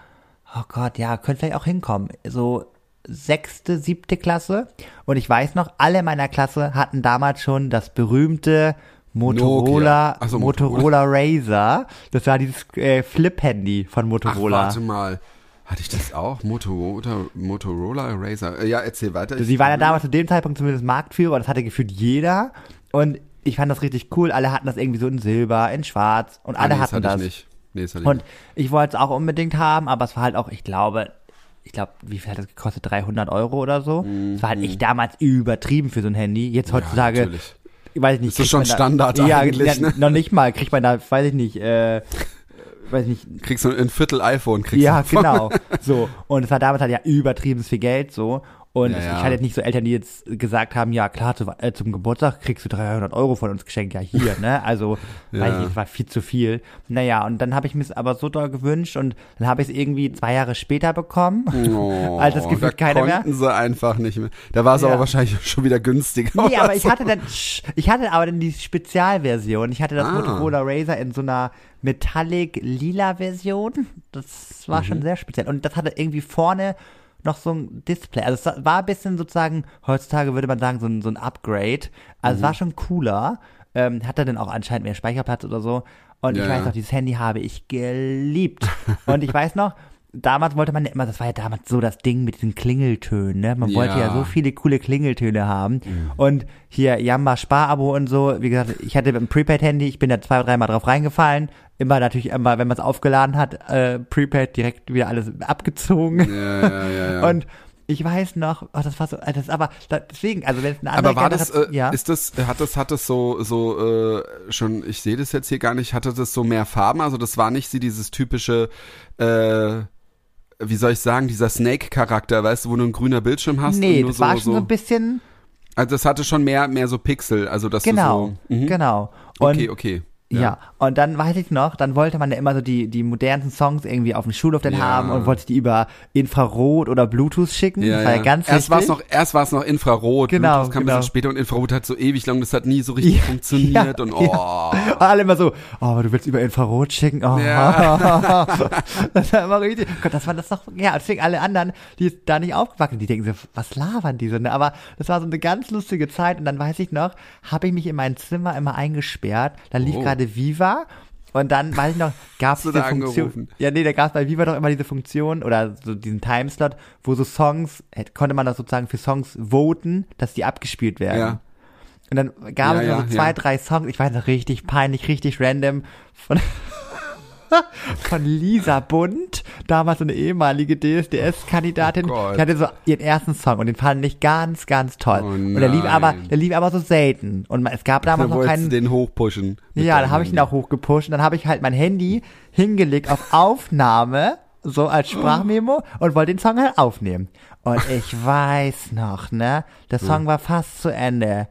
oh Gott, ja, könnte vielleicht auch hinkommen, so sechste, siebte Klasse und ich weiß noch, alle in meiner Klasse hatten damals schon das berühmte Motorola. Ach so, Motorola Razer. Das war dieses äh, Flip-Handy von Ach, Motorola. warte mal. Hatte ich das auch? Motorola, Motorola Razer. Äh, Ja, erzähl weiter. Sie waren ja damals zu dem Zeitpunkt zumindest Marktführer, das hatte gefühlt jeder. Und ich fand das richtig cool. Alle hatten das irgendwie so in Silber, in Schwarz und Ah, alle nee, hatten hatte das. Ich nicht. Nee, das hatte ich Und nicht. ich wollte es auch unbedingt haben, aber es war halt auch, ich glaube, ich glaube, wie viel hat das gekostet? 300 Euro oder so? Es war halt echt damals übertrieben für so ein Handy. Jetzt heutzutage, natürlich. ich weiß nicht. Ist das kriegt schon da- Standard ja, eigentlich, ja, ne? noch nicht mal, kriegt man da, weiß ich nicht, äh, weiß nicht. Kriegst du ein Viertel iPhone, kriegst Ja, du. genau. So. Und es war damals halt ja übertrieben viel Geld so. Und Ja, ich ja. hatte jetzt nicht so Eltern, die jetzt gesagt haben, ja klar, zu, äh, zum Geburtstag kriegst du 300 Euro von uns geschenkt, ja hier, ne? Also, Ja. ich, war viel zu viel. Naja, und dann habe ich mir es aber so doll gewünscht und dann habe ich es irgendwie zwei Jahre später bekommen. Oh, Als das gefühlt da keiner mehr. sie einfach nicht mehr. Da war es Ja. aber wahrscheinlich schon wieder günstiger. Nee, aber ich so. hatte dann, ich hatte aber dann die Spezialversion. Ich hatte das Ah. Motorola Razer in so einer Metallic Lila Version. Das war Mhm. schon sehr speziell. Und das hatte irgendwie vorne noch so ein Display. Also es war ein bisschen sozusagen, heutzutage würde man sagen, so ein, so ein Upgrade. Also Mhm. es war schon cooler. Ähm, hatte dann auch anscheinend mehr Speicherplatz oder so. Und Ja, ich weiß noch, dieses Handy habe ich geliebt. Und ich weiß noch, damals wollte man ja immer, das war ja damals so das Ding mit diesen Klingeltönen, ne? Man wollte ja Ja. so viele coole Klingeltöne haben. Mhm. Und hier Jamba Sparabo und so, wie gesagt, ich hatte ein Prepaid-Handy, ich bin da zwei, dreimal drauf reingefallen. Immer natürlich immer, wenn man es aufgeladen hat, äh, Prepaid direkt wieder alles abgezogen. Ja, ja, ja, ja. Und ich weiß noch, oh, das war so, das ist aber deswegen, also wenn es eine andere aber war das, hat- äh, ja. ist das, hat das, hat das so, so, äh, schon, ich sehe das jetzt hier gar nicht, hatte das so mehr Farben? Also das war nicht sie dieses typische, äh, wie soll ich sagen, dieser Snake-Charakter, weißt du, wo du ein grüner Bildschirm hast? nee, das war so, schon so ein bisschen, Also das hatte schon mehr, mehr so Pixel, also dass genau, so, genau. Und okay, okay. Ja. und dann weiß ich noch, dann wollte man ja immer so die, die modernsten Songs irgendwie auf dem Schulhof dann Ja. haben und wollte die über Infrarot oder Bluetooth schicken. das war ja ganz erst war es noch, erst war es noch Infrarot, Genau, Bluetooth kam ein genau. bisschen später und Infrarot hat so ewig lang, das hat nie so richtig Ja, funktioniert ja, und oh. ja. Alle immer so, oh, aber du willst über Infrarot schicken. Oh. Ja. das war immer richtig. Gott, das war das doch, ja, deswegen alle anderen, die da nicht aufgewachsen, sind, die denken so, was labern die so, ne? Aber das war so eine ganz lustige Zeit und dann weiß ich noch, habe ich mich in mein Zimmer immer eingesperrt, da lief Oh. gerade Viva und dann, weiß ich noch, gab es diese Funktion. angerufen? Ja, nee, da gab es bei Viva doch immer diese Funktion oder so diesen Timeslot, wo so Songs, konnte man das sozusagen für Songs voten, dass die abgespielt werden. Ja. Und dann gab Ja, es ja, so zwei, ja. drei Songs, ich weiß noch, richtig peinlich, richtig random von, von Lisa Bund, damals eine ehemalige DSDS-Kandidatin. Oh die hatte so ihren ersten Song und den fand ich ganz, ganz toll. Oh und der lief aber, der lief aber so selten. Und es gab damals Da noch keinen, den hochpushen. ja, dann habe ich ihn auch hochgepusht und dann habe ich halt mein Handy hingelegt auf Aufnahme, so als Sprachmemo und wollte den Song halt aufnehmen. Und ich weiß noch, ne, der Song war fast zu Ende.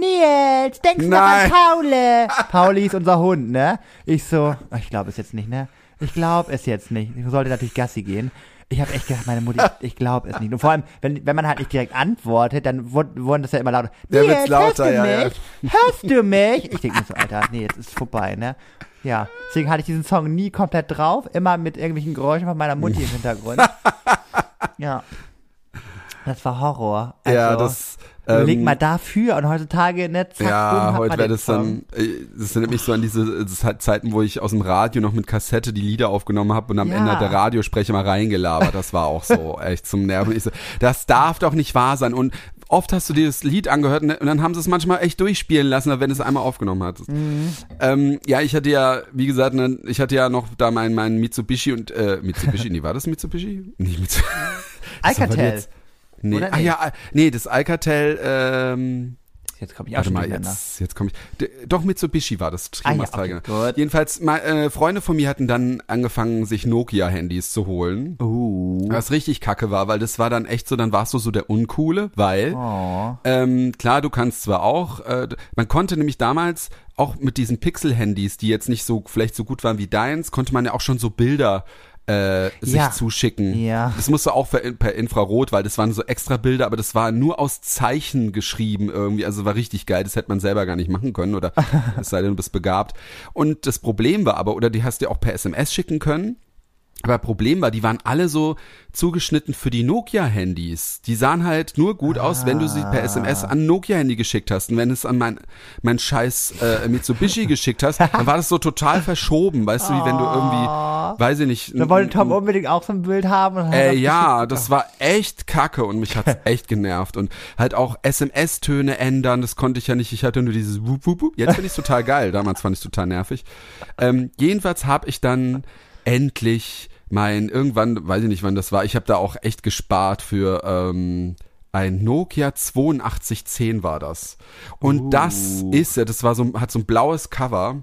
Nils, denkst du noch an Nein. Paule? Pauli ist unser Hund, ne? Ich so, ich glaube es jetzt nicht, ne? Ich glaube es jetzt nicht. Ich sollte natürlich Gassi gehen. Ich habe echt gedacht, meine Mutter, ich, ich glaube es nicht. Und vor allem, wenn, wenn man halt nicht direkt antwortet, dann wurden, wurden das ja immer lauter. Der wird's Nils, lauter, hörst du ja, ja. mich? Hörst du mich? Ich denke mir so, Alter, nee, jetzt ist es vorbei, ne? Ja, deswegen hatte ich diesen Song nie komplett drauf, immer mit irgendwelchen Geräuschen von meiner Mutti im Hintergrund. Ja. Das war Horror. Also, Ja, das. Überleg ähm, mal dafür und heutzutage, ne, zack, Ja, hat heute wäre das dann, äh, das erinnert mich so an diese halt Zeiten, wo ich aus dem Radio noch mit Kassette die Lieder aufgenommen habe und am Ja. Ende der Radiosprecher mal reingelabert. Das war auch so echt zum Nerven. Ich so, das darf doch nicht wahr sein. Und oft hast du dir das Lied angehört und dann haben sie es manchmal echt durchspielen lassen, wenn du es einmal aufgenommen hattest. Mhm. Ähm, ja, ich hatte ja, wie gesagt, ne, ich hatte ja noch da meinen mein Mitsubishi und äh, Mitsubishi, nee, war das Mitsubishi? Nicht Mitsubishi. Alcatel. Nee, Oder ah nicht? ja, ah, nee, das Alcatel, ähm, Jetzt komme ich auch Warte schon mal, jetzt, jetzt komme ich. Doch, Mitsubishi war das. Ah ja, okay, gut. Jedenfalls, ma- äh, Freunde von mir hatten dann angefangen, sich Nokia-Handys zu holen. Uh. Was richtig kacke war, weil das war dann echt so, dann warst du so der Uncoole, weil, Oh. ähm, klar, du kannst zwar auch, äh, man konnte nämlich damals auch mit diesen Pixel-Handys, die jetzt nicht so, vielleicht so gut waren wie deins, konnte man ja auch schon so Bilder äh, sich Ja. zuschicken. Ja. Das musste auch per, per Infrarot, weil das waren so extra Bilder, aber das war nur aus Zeichen geschrieben irgendwie. Also war richtig geil. Das hätte man selber gar nicht machen können oder es sei denn, du bist begabt. Und das Problem war aber, oder die hast du auch per SMS schicken können. Aber Problem war, die waren alle so zugeschnitten für die Nokia-Handys. Die sahen halt nur gut aus, wenn du sie per SMS an ein Nokia-Handy geschickt hast. Und wenn es an mein, mein scheiß äh, Mitsubishi geschickt hast, dann war das so total verschoben. Weißt du, wie wenn du irgendwie, weiß ich nicht. Da wollte Tom unbedingt auch so ein Bild haben. Äh, ja, das war echt kacke und mich hat's echt genervt. Und halt auch SMS-Töne ändern, das konnte ich ja nicht. Ich hatte nur dieses Wup, Wup, Wup. Jetzt finde ich total geil. Damals fand ich total nervig. Ähm, jedenfalls habe ich dann endlich mein, irgendwann, weiß ich nicht wann das war, ich habe da auch echt gespart für ähm, ein Nokia 8210 war das. Und das ist ja, das war so, hat so ein blaues Cover.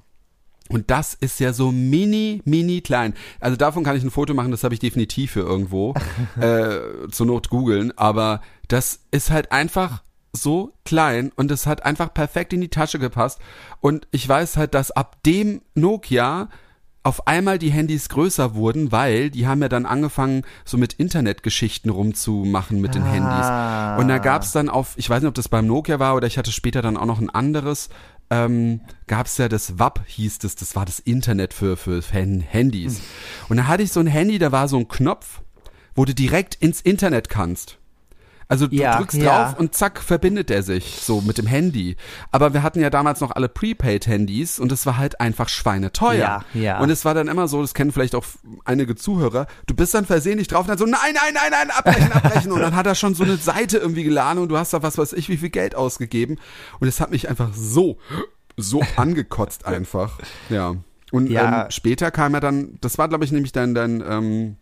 Und das ist ja so mini, mini klein. Also davon kann ich ein Foto machen, das habe ich definitiv für irgendwo. äh, zur Not googeln. Aber das ist halt einfach so klein und es hat einfach perfekt in die Tasche gepasst. Und ich weiß halt, dass ab dem Nokia auf einmal die Handys größer wurden, weil die haben ja dann angefangen, so mit Internetgeschichten rumzumachen mit den Ah. Handys. Und da gab's dann auf, ich weiß nicht, ob das beim Nokia war oder ich hatte später dann auch noch ein anderes, ähm, gab's ja das WAP, hieß das, das war das Internet für, für Fan- Handys. Und da hatte ich so ein Handy, da war so ein Knopf, wo du direkt ins Internet kannst. Also du Ja, drückst ja. drauf und zack, verbindet er sich so mit dem Handy. Aber wir hatten ja damals noch alle Prepaid-Handys und es war halt einfach schweineteuer. Ja, ja. Und es war dann immer so, das kennen vielleicht auch einige Zuhörer, du bist dann versehentlich drauf und dann so, nein, nein, nein, nein, abbrechen, abbrechen. und dann hat er schon so eine Seite irgendwie geladen und du hast da was weiß ich, wie viel Geld ausgegeben. Und es hat mich einfach so, so angekotzt einfach. Ja. Und Ja. Ähm, später kam ja dann, das war glaube ich nämlich dein, dein, ähm,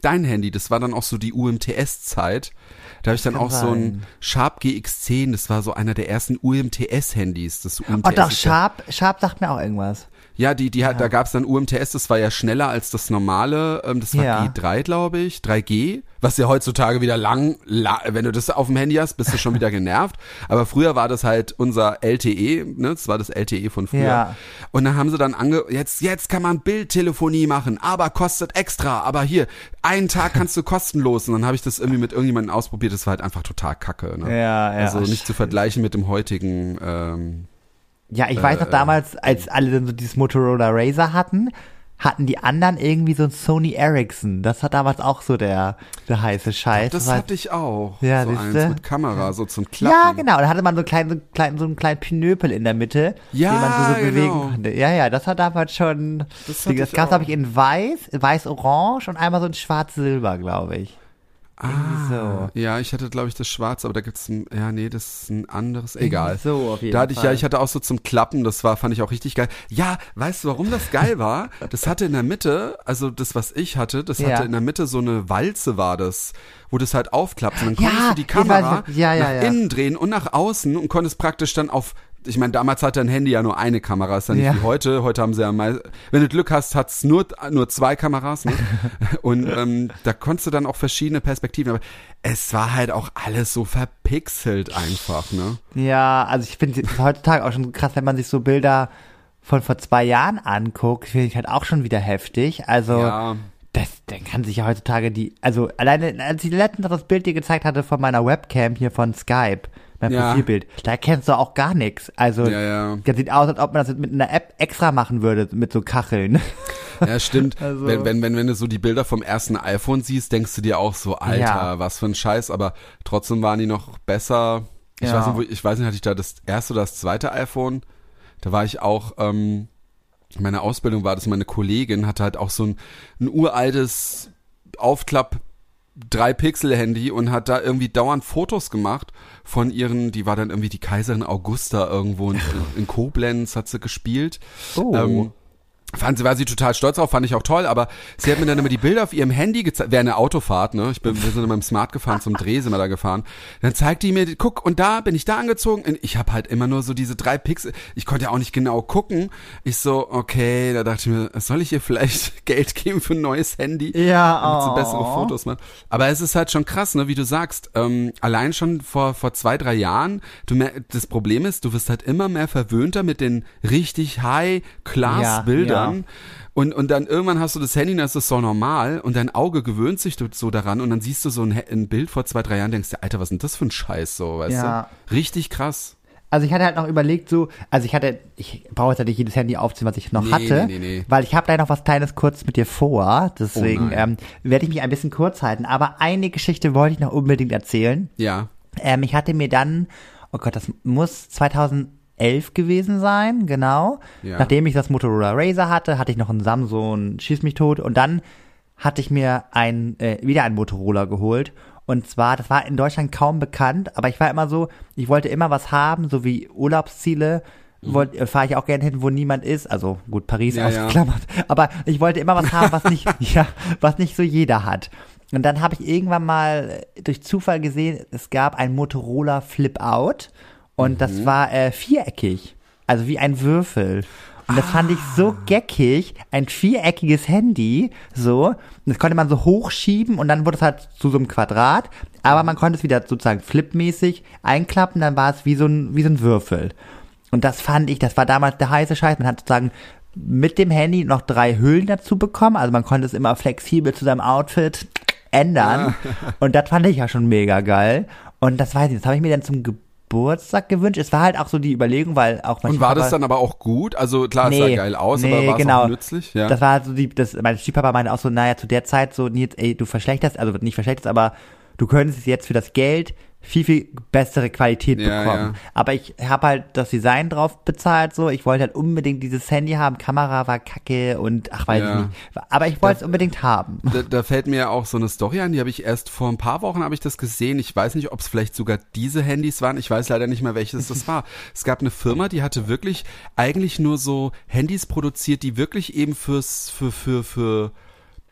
dein Handy, das war dann auch so die UMTS-Zeit. Da habe ich dann Kann auch so ein sein. Sharp GX10, das war so einer der ersten UMTS-Handys. Das UMTS Oh doch, Sharp, Sharp sagt mir auch irgendwas. Ja, die, die hat, da gab's dann UMTS, das war ja schneller als das normale, ähm, das war Ja. G3, glaube ich, 3G, was ja heutzutage wieder lang, la, wenn du das auf dem Handy hast, bist du schon wieder genervt. Aber früher war das halt unser LTE, ne, das war das LTE von früher. Ja. Und dann haben sie dann ange, jetzt, jetzt kann man Bildtelefonie machen, aber kostet extra, aber hier, einen Tag kannst du kostenlos. Und dann habe ich das irgendwie mit irgendjemandem ausprobiert, das war halt einfach total kacke, ne? Ja, ja. Also nicht zu vergleichen mit dem heutigen, ähm, Ja, ich weiß noch damals, als alle dann so dieses Motorola Razer hatten, hatten die anderen irgendwie so ein Sony Ericsson. Das war damals auch so der, der heiße Scheiß. Das war, hatte ich auch. Ja, so eins mit Kamera, so zum Klappen. ja, genau. Da hatte man so einen kleinen, so einen kleinen, so einen kleinen Pinöpel in der Mitte, Ja, den man so, so genau. bewegen konnte. Ja, ja, das war damals schon. Das Das, das gab es, glaube auch. ich, in weiß, weiß-orange und einmal so in schwarz-silber, glaube ich. Irgendwie so. Ja, ich hatte, glaube ich, das Schwarze, aber da gibt's ein, ja, nee, das ist ein anderes, egal. So, auf jeden Da hatte ich, Fall. ja, ich hatte auch so zum Klappen, das war, fand ich auch richtig geil. Ja, weißt du, warum das geil war? Das hatte in der Mitte, also das, was ich hatte, das Ja. hatte in der Mitte so eine Walze war das, wo das halt aufklappt und dann Ja, konntest du die weiß Kamera ich. Ja, nach innen drehen und nach außen und konntest praktisch dann auf ich meine, damals hatte ein Handy ja nur eine Kamera, ist ja nicht Ja. wie heute. Heute haben sie ja mal, wenn du Glück hast, hat's nur, nur zwei Kameras, ne? Und ähm, da konntest du dann auch verschiedene Perspektiven, aber es war halt auch alles so verpixelt einfach, ne? Ja, also ich finde es heutzutage auch schon krass, wenn man sich so Bilder von vor zwei Jahren anguckt, finde ich halt auch schon wieder heftig. Also Ja. Das, dann kann sich ja heutzutage die, also alleine, als ich letztens das Bild dir gezeigt hatte von meiner Webcam hier von Skype, mein Ja. Profilbild, da erkennst du auch gar nichts. Also Ja, ja. das sieht aus, als ob man das mit einer App extra machen würde, mit so Kacheln. Ja, stimmt. Also- wenn, wenn, wenn, wenn du so die Bilder vom ersten iPhone siehst, denkst du dir auch so, Alter, Ja. was für ein Scheiß, aber trotzdem waren die noch besser. Ich Ja. weiß nicht, wo, ich weiß nicht, hatte ich da das erste oder das zweite iPhone? Da war ich auch, ähm, meine Ausbildung war das, meine Kollegin hatte halt auch so ein, ein uraltes Aufklapp 3-Pixel-Handy und hat da irgendwie dauernd Fotos gemacht von ihren, die war dann irgendwie die Kaiserin Augusta irgendwo in, in Koblenz, hat sie gespielt. Oh. Ähm, Fand sie, war sie total stolz drauf, fand ich auch toll, aber sie hat mir dann immer die Bilder auf ihrem Handy gezeigt, während der Autofahrt, ne? Ich bin, wir sind in meinem Smart gefahren, zum Dreh sind wir da gefahren. Dann zeigt die mir, guck, und da bin ich da angezogen. Und ich habe halt immer nur so diese drei Pixel. Ich konnte ja auch nicht genau gucken. Ich so, okay, da dachte ich mir, soll ich ihr vielleicht Geld geben für ein neues Handy? Ja, damit sie oh. bessere Fotos macht. Aber es ist halt schon krass, ne, wie du sagst. Ähm, allein schon vor vor zwei drei Jahren. Du das Problem ist, du wirst halt immer mehr verwöhnter mit den richtig High Class Ja, Ja. Und, und dann irgendwann hast du das Handy, das ist so normal und dein Auge gewöhnt sich so daran und dann siehst du so ein, ein Bild vor zwei, drei Jahren, denkst dir, Alter, was ist denn das für ein Scheiß, so, weißt Ja. du? Richtig krass. Also ich hatte halt noch überlegt, so, also ich hatte, ich brauche jetzt ja nicht jedes Handy aufziehen, was ich noch Nee, hatte, nee, nee, nee. weil ich habe da noch was Kleines kurz mit dir vor, deswegen Oh ähm, werde ich mich ein bisschen kurz halten. Aber eine Geschichte wollte ich noch unbedingt erzählen. Ja. Ähm, ich hatte mir dann, oh Gott, das muss 2011 gewesen sein, genau. Ja. Nachdem ich das Motorola Razer hatte, hatte ich noch einen Samsung Schieß mich tot und dann hatte ich mir ein, äh, wieder ein Motorola geholt. Und zwar, das war in Deutschland kaum bekannt, aber ich war immer so, ich wollte immer was haben, so wie Urlaubsziele. Wollt, äh, fahre ich auch gerne hin, wo niemand ist. Also gut, Paris Mhm. Ja, ja. ausgeklammert. Aber ich wollte immer was haben, was nicht, ja, was nicht so jeder hat. Und dann habe ich irgendwann mal durch Zufall gesehen, es gab ein Motorola Flip Out und Mhm. das war äh, viereckig, also wie ein Würfel. Und das fand ich so geckig. Ein viereckiges Handy, so. Und das konnte man so hochschieben und dann wurde es halt zu so einem Quadrat. Aber man konnte es wieder sozusagen flipmäßig einklappen, dann war es wie so ein, wie so ein Würfel. Und das fand ich, das war damals der heiße Scheiß. Man hat sozusagen mit dem Handy noch drei Hüllen dazu bekommen. Also man konnte es immer flexibel zu seinem Outfit ändern. Und das fand ich ja schon mega geil. Und das weiß ich, das habe ich mir dann zum Geburtstag gewünscht. Es war halt auch so die Überlegung, weil auch mein Und war das dann aber auch gut? Also klar, es sah Nee, geil aus, nee, aber war es genau. auch nützlich? Ja. Das war so die, das, mein Stiefpapa meinte auch so, naja, zu der Zeit so, ey, du verschlechterst, also nicht verschlechterst, aber du könntest jetzt für das Geld viel, viel bessere Qualität Ja, bekommen. ja. Aber ich habe halt das Design drauf bezahlt, so. Ich wollte halt unbedingt dieses Handy haben. Kamera war kacke und, ach, weiß Ja. ich nicht. Aber ich wollte es unbedingt haben. Da, da fällt mir auch so eine Story an, die habe ich erst vor ein paar Wochen habe ich das gesehen. Ich weiß nicht, ob es vielleicht sogar diese Handys waren. Ich weiß leider nicht mehr, welches das war. Es gab eine Firma, die hatte wirklich eigentlich nur so Handys produziert, die wirklich eben fürs für für für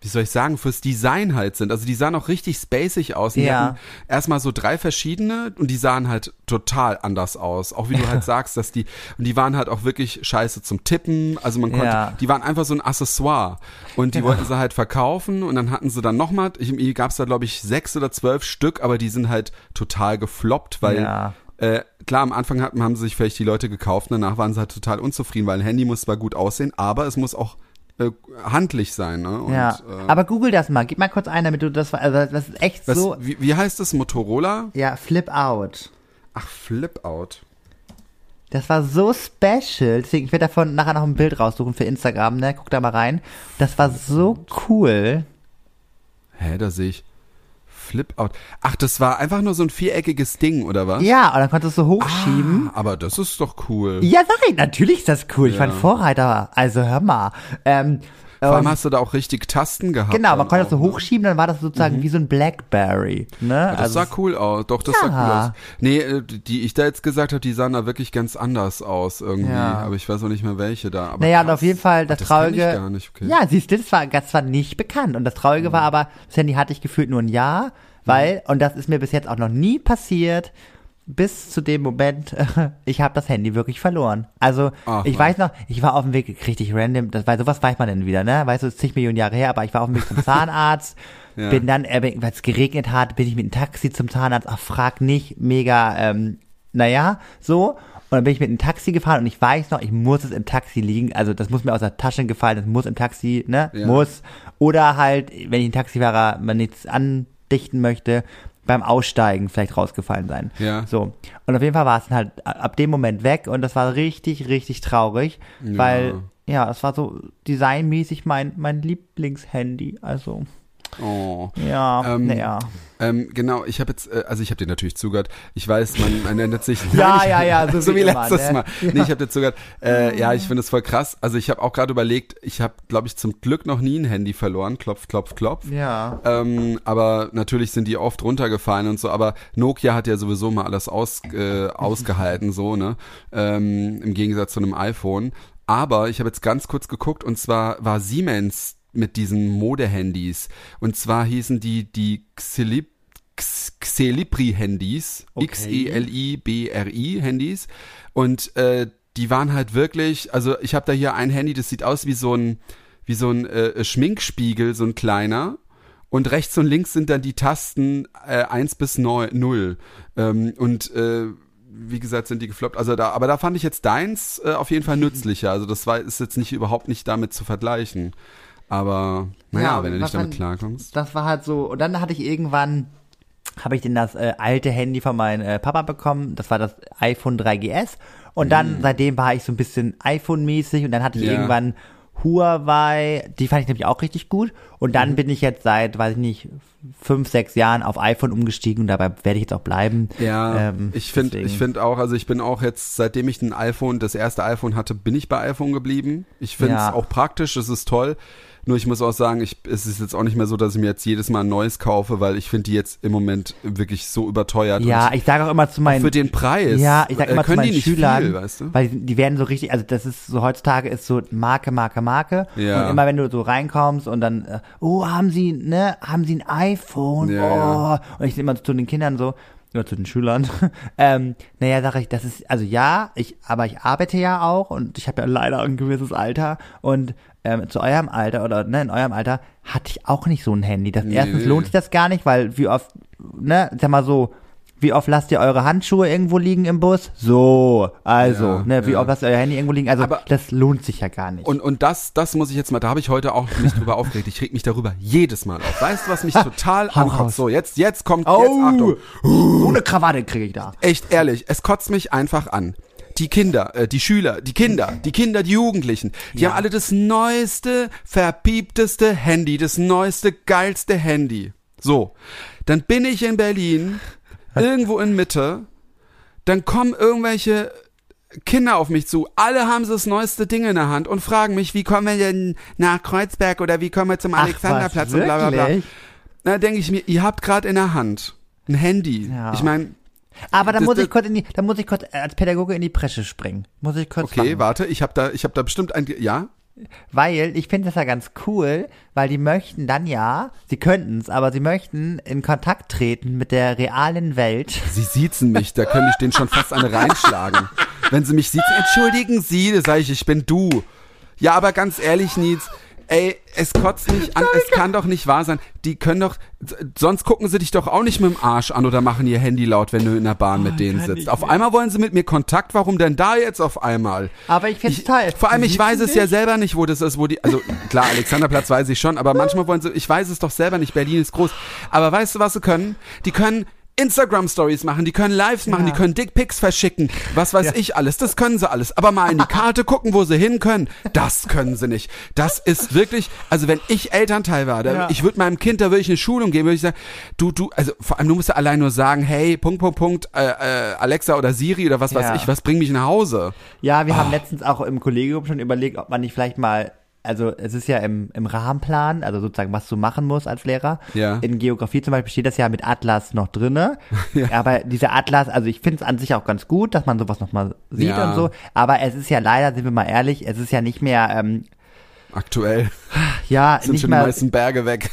wie soll ich sagen, fürs Design halt sind. Also die sahen auch richtig spacig aus. Die Ja. hatten erstmal so drei verschiedene und die sahen halt total anders aus. Auch wie du halt sagst, dass die, und die waren halt auch wirklich scheiße zum Tippen. Also man konnte, Ja. die waren einfach so ein Accessoire. Und die wollten sie halt verkaufen und dann hatten sie dann nochmal, hier gab es da glaube ich sechs oder zwölf Stück, aber die sind halt total gefloppt, weil äh, klar, am Anfang hatten, haben sich vielleicht die Leute gekauft, und danach waren sie halt total unzufrieden, weil ein Handy muss zwar gut aussehen, aber es muss auch äh, handlich sein. Ne? Und, ja. äh, Aber google das mal. Gib mal kurz ein, damit du das, also das ist echt was, so, wie, wie heißt das? Motorola? ja, flip out. Ach, Flip Out. Das war so special. Deswegen, ich werde davon nachher noch ein Bild raussuchen für Instagram, ne? Guck da mal rein. Das war so cool. Hä, da sehe ich Flip Out. Ach, das war einfach nur so ein viereckiges Ding, oder was? Ja, und dann konntest du hochschieben. Ah, aber das ist doch cool. Ja, sag ich, natürlich ist das cool. Ich Ja. war ein Vorreiter. Also hör mal. Ähm, Vor allem hast du da auch richtig Tasten gehabt. genau, man konnte das so ne? hochschieben, dann war das sozusagen wie so ein Blackberry. Ne? Ja, das also, sah cool aus. Doch, das sah cool Ja. aus. Nee, äh, die ich da jetzt gesagt habe, die sahen da wirklich ganz anders aus irgendwie. Ja. Aber ich weiß auch nicht mehr welche da. Aber naja, und auf jeden Fall das, das Traurige. Gar nicht, okay. Mhm. Ja, siehst du, das war, das war nicht bekannt. Und das Traurige war aber, das Handy hatte ich gefühlt nur ein Jahr, weil, und das ist mir bis jetzt auch noch nie passiert, bis zu dem Moment, ich habe das Handy wirklich verloren. Also, Ach, ich weiß noch, ich war auf dem Weg richtig random, das, weil sowas weiß man denn wieder, ne? Weißt du, es ist zig Millionen Jahre her, aber ich war auf dem Weg zum Zahnarzt, Ja. bin dann, äh, weil es geregnet hat, bin ich mit dem Taxi zum Zahnarzt, ach, frag nicht, mega, ähm, naja, so. Und dann bin ich mit dem Taxi gefahren und ich weiß noch, ich muss es im Taxi liegen. Also das muss mir aus der Tasche gefallen, das muss im Taxi, ne? Ja. Muss. Oder halt, wenn ich ein Taxifahrer mal nichts andichten möchte, beim Aussteigen vielleicht rausgefallen sein. Ja. So. Und auf jeden Fall war es dann halt ab dem Moment weg und das war richtig, richtig traurig, Ja. weil, ja, es war so designmäßig mein, mein Lieblingshandy. Also, Oh. ja, Ähm, naja. Ähm, genau, ich habe jetzt, äh, also ich habe dir natürlich zugehört. Ich weiß, man, man nennt sich. Ja, Nein, ja, ja, so so wie wie immer, letztes ne? Mal. Nee, ich habe dir zugehört. Äh, ja, ich finde es voll krass. Also ich habe auch gerade überlegt, ich habe, glaube ich, zum Glück noch nie ein Handy verloren. Klopf, klopf, klopf. Ja. Ähm, aber natürlich sind die oft runtergefallen und so. Aber Nokia hat ja sowieso mal alles aus, äh, ausgehalten, so, ne? Ähm, Im Gegensatz zu einem iPhone. Aber ich habe jetzt ganz kurz geguckt und zwar war Siemens mit diesen Modehandys. Und zwar hießen die die Xelip X- Xelibri-Handys, Okay. X-E-L-I-B-R-I-Handys. Und äh, die waren halt wirklich, also ich habe da hier ein Handy, das sieht aus wie so ein, wie so ein äh, Schminkspiegel, so ein kleiner. Und rechts und links sind dann die Tasten äh, 1 bis 9, 0. Ähm, und äh, wie gesagt, sind die gefloppt. Also da, aber da fand ich jetzt deins äh, auf jeden Fall nützlicher. Also das war, ist jetzt nicht überhaupt nicht damit zu vergleichen. Aber naja, Ja, wenn du nicht damit klarkommst. Das war halt so, und dann hatte ich irgendwann, habe ich denn das äh, alte Handy von meinem äh, Papa bekommen, das war das iPhone 3GS und dann seitdem war ich so ein bisschen iPhone-mäßig und dann hatte ich Ja. irgendwann Huawei, die fand ich nämlich auch richtig gut und Mhm. dann bin ich jetzt seit, weiß ich nicht, fünf, sechs Jahren auf iPhone umgestiegen und dabei werde ich jetzt auch bleiben. Ja, Ähm, ich finde, ich finde auch, also ich bin auch jetzt, seitdem ich ein iPhone, das erste iPhone hatte, bin ich bei iPhone geblieben. Ich finde es Ja. auch praktisch, es ist toll. Nur ich muss auch sagen, ich, es ist jetzt auch nicht mehr so, dass ich mir jetzt jedes Mal ein neues kaufe, weil ich finde die jetzt im Moment wirklich so überteuert. Ja, ich sage auch immer zu meinen für den Preis. Ja, ich sag äh, immer zu meinen Schülern, viel, weißt du? weil die, werden so richtig, also das ist so heutzutage ist so Marke, Marke, Marke. Ja. Und immer wenn du so reinkommst und dann, äh, oh, haben sie, ne, haben sie ein iPhone? Ja, oh. Und ich immer zu den Kindern so, oder zu den Schülern, ähm, naja, sage ich, das ist, also ja, ich, aber ich arbeite ja auch und ich habe ja leider ein gewisses Alter und ähm, zu eurem Alter oder ne, in eurem Alter hatte ich auch nicht so ein Handy. Das. Erstens lohnt sich das gar nicht, weil wie oft, ne, sag mal so, wie oft lasst ihr eure Handschuhe irgendwo liegen im Bus? So, also, Ja, ne, wie ja. oft lasst ihr euer Handy irgendwo liegen? Also, Aber- das lohnt sich ja gar nicht. Und, und das, das muss ich jetzt mal, da habe ich heute auch mich drüber aufgeregt. Ich reg mich darüber jedes Mal auf. Weißt du, was mich total ankotzt? So, jetzt, jetzt kommt, jetzt Achtung. so eine Krawatte kriege ich da. Echt ehrlich, es kotzt mich einfach an. Die Kinder, äh, die Schüler, die Kinder, die Kinder, die Jugendlichen, die Ja. haben alle das neueste, verpiepteste Handy, das neueste, geilste Handy. So, dann bin ich in Berlin, irgendwo in Mitte, dann kommen irgendwelche Kinder auf mich zu, alle haben so das neueste Ding in der Hand und fragen mich, wie kommen wir denn nach Kreuzberg oder wie kommen wir zum Ach, Alexanderplatz was, und bla bla bla. Da denke ich mir, ihr habt gerade in der Hand ein Handy. Ja. Ich meine, Aber da muss ich kurz in die, da muss ich kurz als Pädagoge in die Bresche springen. Muss ich kurz Okay, machen. warte, ich habe da, ich habe da bestimmt ein, ja, Weil ich finde das ja ganz cool, weil die möchten dann ja, sie könnten es, aber sie möchten in Kontakt treten mit der realen Welt. sie siezen mich, da könnte ich den schon fast eine reinschlagen. Wenn sie mich siezen, entschuldigen Sie, da sage ich, ich bin du. Ja, aber ganz ehrlich, Nils, ey, es kotzt mich an, es kann doch nicht wahr sein. Die können doch, sonst gucken sie dich doch auch nicht mit dem Arsch an oder machen ihr Handy laut, wenn du in der Bahn mit denen sitzt. Auf mehr. einmal wollen sie mit mir Kontakt, warum denn da jetzt auf einmal? Aber ich finde es toll. Vor allem, ich weiß es ja selber nicht, wo das ist, wo die, also klar, Alexanderplatz weiß ich schon, aber manchmal wollen sie, ich weiß es doch selber nicht, Berlin ist groß. Aber weißt du, was sie können? Die können Instagram-Stories machen, die können Lives machen, die können Dickpics verschicken, was weiß Ja. ich alles, das können sie alles. Aber mal in die Karte gucken, wo sie hin können, das können sie nicht. Das ist wirklich, also wenn ich Elternteil war, da, Ja. ich würde meinem Kind, da würde ich eine Schulung geben, würde ich sagen, du, du, also vor allem, du musst ja allein nur sagen, hey, Punkt, Punkt, Punkt, äh, äh, Alexa oder Siri oder was weiß Ja. ich, was bringt mich nach Hause? Ja, wir Ah. haben letztens auch im Kollegium schon überlegt, ob man nicht vielleicht mal, also es ist ja im, im Rahmenplan, also sozusagen, was du machen musst als Lehrer. Ja. In Geografie zum Beispiel steht das ja mit Atlas noch drinne. Aber dieser Atlas, also ich finde es an sich auch ganz gut, dass man sowas nochmal sieht Ja. und so. Aber es ist ja leider, sind wir mal ehrlich, es ist ja nicht mehr, ähm, Aktuell ja, sind nicht schon die mehr, meisten Berge weg.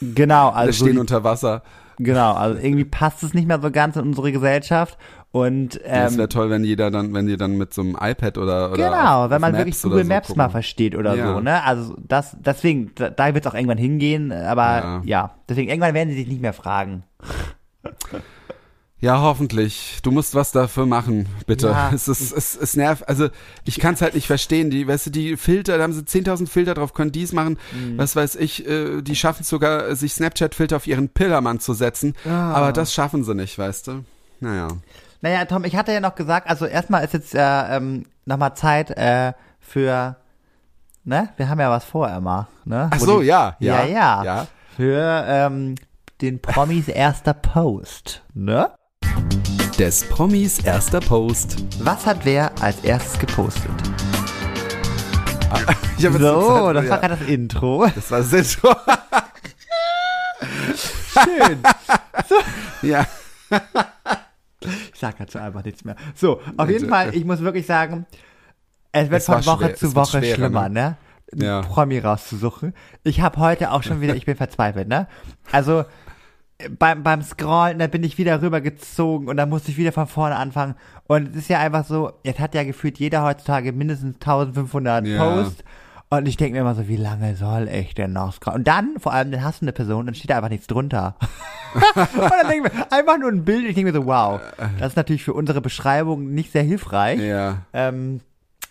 genau, also, stehen so, unter Wasser. genau, also irgendwie passt es nicht mehr so ganz in unsere Gesellschaft. Und Das ähm, wäre toll, wenn jeder dann, wenn die dann mit so einem iPad oder, oder Genau, wenn man Maps wirklich Google so Maps gucken. mal versteht oder Ja. so, ne? Also das, deswegen, da, da wird es auch irgendwann hingehen, aber Ja. ja. deswegen irgendwann werden sie sich nicht mehr fragen. Ja, hoffentlich. Du musst was dafür machen, bitte. Ja. Es, ist, es, es nervt. Also ich kann es halt nicht verstehen. Die, weißt du, die Filter, da haben sie 10.000 Filter drauf, können dies machen. Mhm. Was weiß ich. Äh, die schaffen sogar, sich Snapchat-Filter auf ihren Pillermann zu setzen. Ah. Aber das schaffen sie nicht, weißt du. Naja. Naja, Tom, ich hatte ja noch gesagt, also erstmal ist jetzt äh, ähm, nochmal Zeit äh, für, ne? Wir haben ja was vor immer, ne? Ach Wo so, die- ja, Ja, ja, ja. Für ähm, den Promis erster Post, ne? Des Promis erster Post. Was hat wer als erstes gepostet? So, das ja. war gerade das Intro. Das war sehr so. Schön. ja. Ich sag dazu einfach nichts mehr. So, auf jeden Fall, ich muss wirklich sagen, es wird Es von Woche schwer, zu Woche schwerer, schlimmer, ne? ne? Ja. Promi rauszusuchen. Ich habe heute auch schon wieder, ich bin verzweifelt, ne? Also äh, beim, beim Scrollen, da bin ich wieder rübergezogen und da musste ich wieder von vorne anfangen. Und es ist ja einfach so, jetzt hat ja gefühlt jeder heutzutage mindestens 1500 Ja. Posts. Und ich denke mir immer so, wie lange soll ich denn noch scrollen? Und dann, vor allem, dann hast du eine Person, dann steht da einfach nichts drunter. und dann denke ich mir, einfach nur ein Bild, ich denke mir so, wow, das ist natürlich für unsere Beschreibung nicht sehr hilfreich. Ja. Ähm,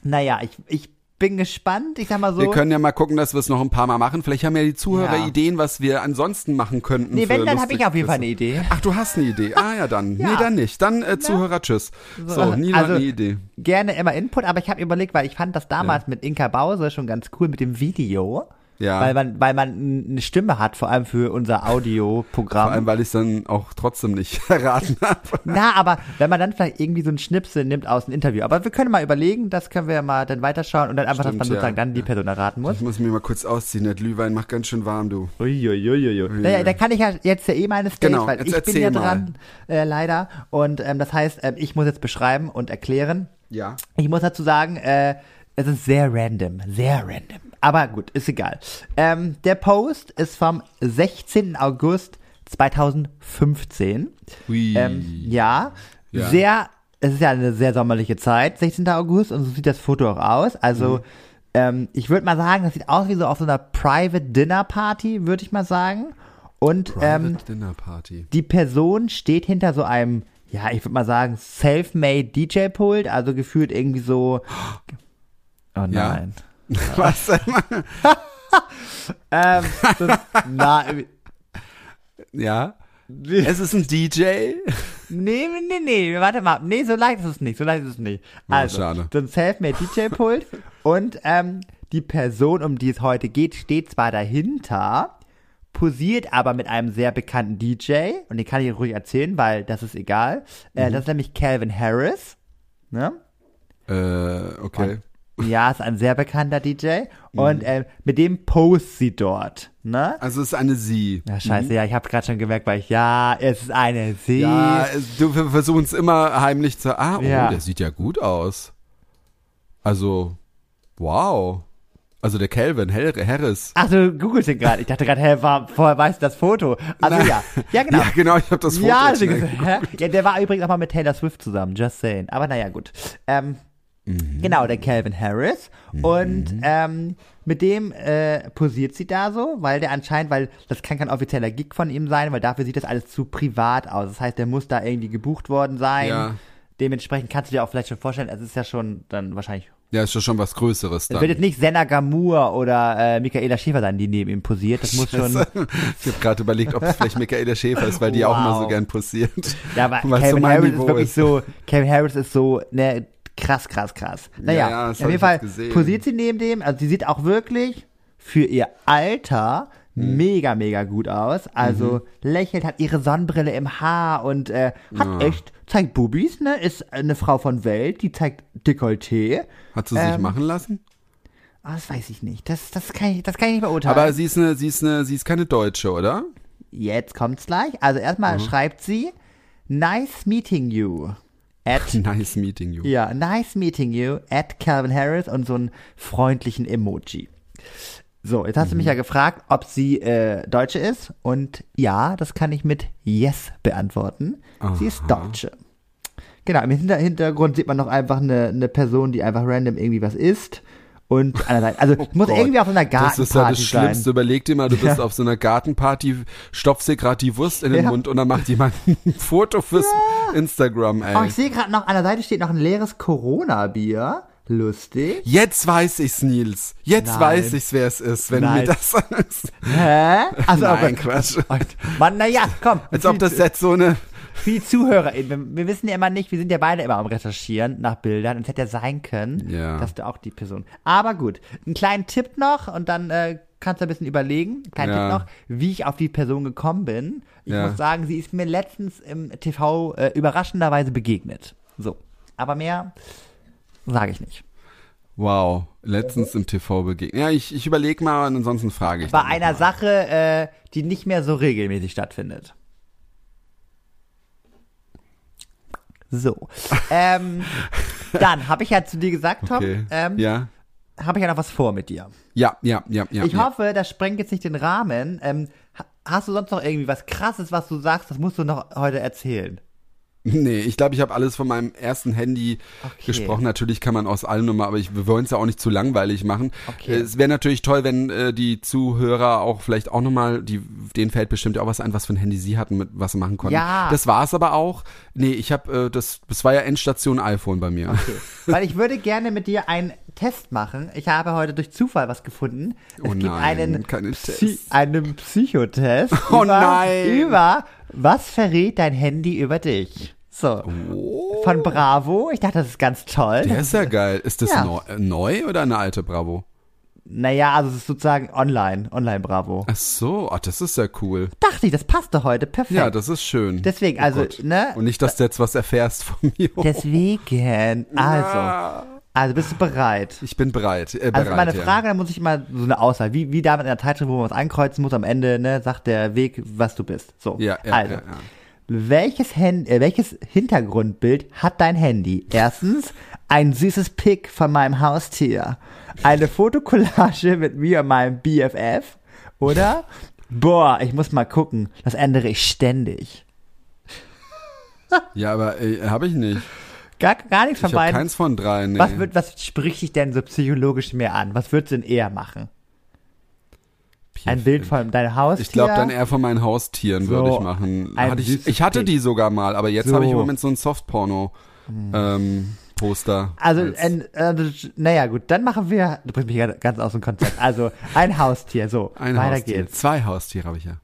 naja, ich, ich bin gespannt, ich sag mal so. Wir können ja mal gucken, dass wir es noch ein paar Mal machen. Vielleicht haben ja die Zuhörer Ja. Ideen, was wir ansonsten machen könnten. nee, wenn, dann habe ich auf jeden Fall eine Idee. Ach, du hast eine Idee. Ah ja, dann. Ja. Nee, dann nicht. Dann äh, Zuhörer, tschüss. So, Nina also- hat eine Idee. Gerne immer Input, aber ich habe überlegt, weil ich fand das damals mit Inka Bause schon ganz cool mit dem Video. Ja. Weil man, weil man eine Stimme hat, vor allem für unser Audioprogramm. Vor allem, weil ich es dann auch trotzdem nicht erraten habe. Na, aber wenn man dann vielleicht irgendwie so einen Schnipsel nimmt aus einem Interview. Aber wir können mal überlegen, das können wir ja mal dann weiterschauen und dann einfach, Stimmt, dass man sozusagen ja. dann die Person erraten muss. Ich muss mir mal kurz ausziehen. Der Glühwein macht ganz schön warm, du. Uiuiuiui. Naja, da kann ich ja jetzt ja eh meine Stage, Genau, weil ich bin ja dran, äh, leider. Und ähm, das heißt, ähm, ich muss jetzt beschreiben und erklären. Ja. Ich muss dazu sagen, äh, es ist sehr random, sehr random. Aber gut, ist egal. Ähm, der Post ist vom 16. August 2015. Hui. Ähm, ja, Ja. sehr, es ist ja eine sehr sommerliche Zeit, 16. August, und so sieht das Foto auch aus. Also, Mhm. ähm, ich würde mal sagen, das sieht aus wie so auf so einer Private Dinner Party, würde ich mal sagen. Und ähm, Private Dinner Party. die Person steht hinter so einem, ja, ich würde mal sagen, self-made DJ-Pult, also gefühlt irgendwie so. Oh nein. Was? Ähm, so, na, ja. Es ist ein DJ. Nee, nee, nee, warte mal. Nee, so leicht ist es nicht, so leicht ist es nicht. Also, schade. so ein Selfmade DJ-Pult und ähm, die Person, um die es heute geht, steht zwar dahinter, posiert aber mit einem sehr bekannten DJ und den kann ich ruhig erzählen, weil das ist egal. Äh, Mhm. das ist nämlich Calvin Harris. Ne? Äh, okay. Ja, ist ein sehr bekannter DJ Mhm. und äh, mit dem post sie dort. Ne? Also es ist eine Sie. Ja, scheiße, ja, ich habe gerade schon gemerkt, weil ich, ja, es ist eine Sie. Ja, du wir versuchen es immer heimlich zu. Ah, oh, Ja. der sieht ja gut aus. Also, wow. Also der Calvin Har- Harris. Ach, du googelst ihn gerade. Ich dachte gerade, hä, war, vorher weißt du das Foto. Also Na. ja. Ja, genau. Ja, genau, ich habe das Foto. Ja, hä? ja, der war übrigens auch mal mit Taylor Swift zusammen, just saying. Aber naja, gut. Ähm, Genau, der Calvin Harris. Und ähm, mit dem äh, posiert sie da so, weil der anscheinend, weil das kann kein offizieller Gig von ihm sein, weil dafür sieht das alles zu privat aus. Das heißt, der muss da irgendwie gebucht worden sein. Ja. Dementsprechend kannst du dir auch vielleicht schon vorstellen, es ist ja schon dann wahrscheinlich Ja, ist doch schon was Größeres es dann. wird jetzt nicht Senna Gamur oder äh, Michaela Schäfer sein, die neben ihm posiert. Das muss schon. ich habe gerade überlegt, ob es vielleicht Michaela Schäfer ist, weil die auch immer so Wow. gern posiert. Ja, aber es mein Harris ist wirklich ist. so, Calvin Harris ist so, ne, krass, krass, krass. Naja, ja, auf jeden Fall posiert sie neben dem, also sie sieht auch wirklich für ihr Alter Hm. mega, mega gut aus. Also Mhm. lächelt, hat ihre Sonnenbrille im Haar und äh, hat echt, zeigt Bubis, ne, ist eine Frau von Welt, die zeigt Dekolleté. Hat sie sich Ähm, machen lassen? Ah, das weiß ich nicht, das, das, kann, ich, das kann ich nicht beurteilen. Aber sie ist eine, sie ist eine, sie ist keine Deutsche, oder? Jetzt kommt's gleich. Also erstmal Mhm. schreibt sie, nice meeting you. At Nice meeting you. Ja, nice meeting you at Calvin Harris und so einen freundlichen Emoji. So, jetzt hast du mich Mhm. ja gefragt, ob sie äh, Deutsche ist. Und ja, das kann ich mit Yes beantworten. Sie ist Deutsche. Genau, im Hinter Hintergrund sieht man noch einfach eine, eine Person, die einfach random irgendwie was isst. Und an der Seite, also muss Gott, irgendwie auf so einer Das ist ja Gartenparty das Schlimmste. sein. Überleg dir mal, du bist auf so einer Gartenparty, stopfst dir gerade die Wurst in den Ja. Mund und dann macht jemand ein Foto fürs Instagram, ey. Oh, ich sehe gerade noch, an der Seite steht noch ein leeres Corona-Bier. Lustig. Jetzt weiß ich's, Nils. Jetzt Nein. weiß ich's, wer es ist, wenn du mir Nein. das sagst. Hä? Also, Nein, Quatsch. Mann, naja, komm. Als ob das jetzt so eine. Für die Zuhörer, wir, wir wissen ja immer nicht, wir sind ja beide immer am Recherchieren nach Bildern und es hätte ja sein können, Ja. dass du auch die Person. Aber gut, einen kleinen Tipp noch und dann äh, kannst du ein bisschen überlegen. Kleinen Ja. Tipp noch, wie ich auf die Person gekommen bin. Ich Ja. muss sagen, sie ist mir letztens im TV äh, überraschenderweise begegnet. So. Aber mehr sage ich nicht. Wow, letztens im TV begegnet. Ja, ich, ich überlege mal und ansonsten frage ich. Bei einer mal. Sache, äh, die nicht mehr so regelmäßig stattfindet. So. ähm, dann habe ich ja zu dir gesagt, Tom, Okay. ähm, ja. habe ich ja noch was vor mit dir. Ja, ja, ja, ja. ich ja. hoffe, das sprengt jetzt nicht den Rahmen. Ähm, ha- hast du sonst noch irgendwie was Krasses, was du sagst, das musst du noch heute erzählen? Nee, ich glaube, ich habe alles von meinem ersten Handy Okay. gesprochen. Natürlich kann man aus allen Nummer, aber ich, wir wollen es ja auch nicht zu langweilig machen. Okay. Es wäre natürlich toll, wenn äh, die Zuhörer auch vielleicht auch nochmal, die, denen fällt bestimmt auch was ein, was für ein Handy sie hatten, mit was sie machen konnten. Ja. Das war's aber auch. Nee, ich habe, äh, das, das war ja Endstation iPhone bei mir. Okay. Weil ich würde gerne mit dir einen Test machen. Ich habe heute durch Zufall was gefunden. Es Oh gibt nein, einen, keine Psy Tests. einen Psychotest. Oh über, nein. Über was verrät dein Handy über dich? So. Von Bravo. Ich dachte, das ist ganz toll. Oh. Der ist ja geil. Ist das Ja. neu, neu oder eine alte Bravo? Naja, also es ist sozusagen online. Online Bravo. Ach so, ach, das ist ja cool. Dachte ich, das passte heute. Perfekt. Ja, das ist schön. Deswegen, Oh also, Gott. ne? Und nicht, dass du jetzt was erfährst von mir. Deswegen. Also. Also bist du bereit? Ich bin bereit. Äh, bereit Also meine ja. Frage, da muss ich immer so eine Auswahl, wie, wie damit in der Zeitschrift, wo man was ankreuzen muss, am Ende, ne, sagt der Weg, was du bist. So. Ja, ja, also, ja, ja. Welches, Hand, äh, welches Hintergrundbild hat dein Handy? Erstens, ein süßes Pic von meinem Haustier. Eine Fotokollage mit mir und meinem BFF. Oder Boah, ich muss mal gucken. Das ändere ich ständig. Ja, aber äh, habe ich nicht. Gar, gar nichts von Ich beiden. keins von drei. Nee. Was, wird, was spricht dich denn so psychologisch mehr an? Was würdest du denn eher machen? Ein Bild von deinem Haustier? Ich glaube dann eher von meinen Haustieren So, würde ich machen. Hatte ich, ich hatte die sogar mal, aber jetzt So. habe ich im Moment so ein Softporno ähm, Poster. Also, als- ein, äh, naja, gut, dann machen wir, du bringst mich ganz aus dem Konzept. Also, ein Haustier, so, ein weiter Haustier. geht's. Zwei Haustiere habe ich ja.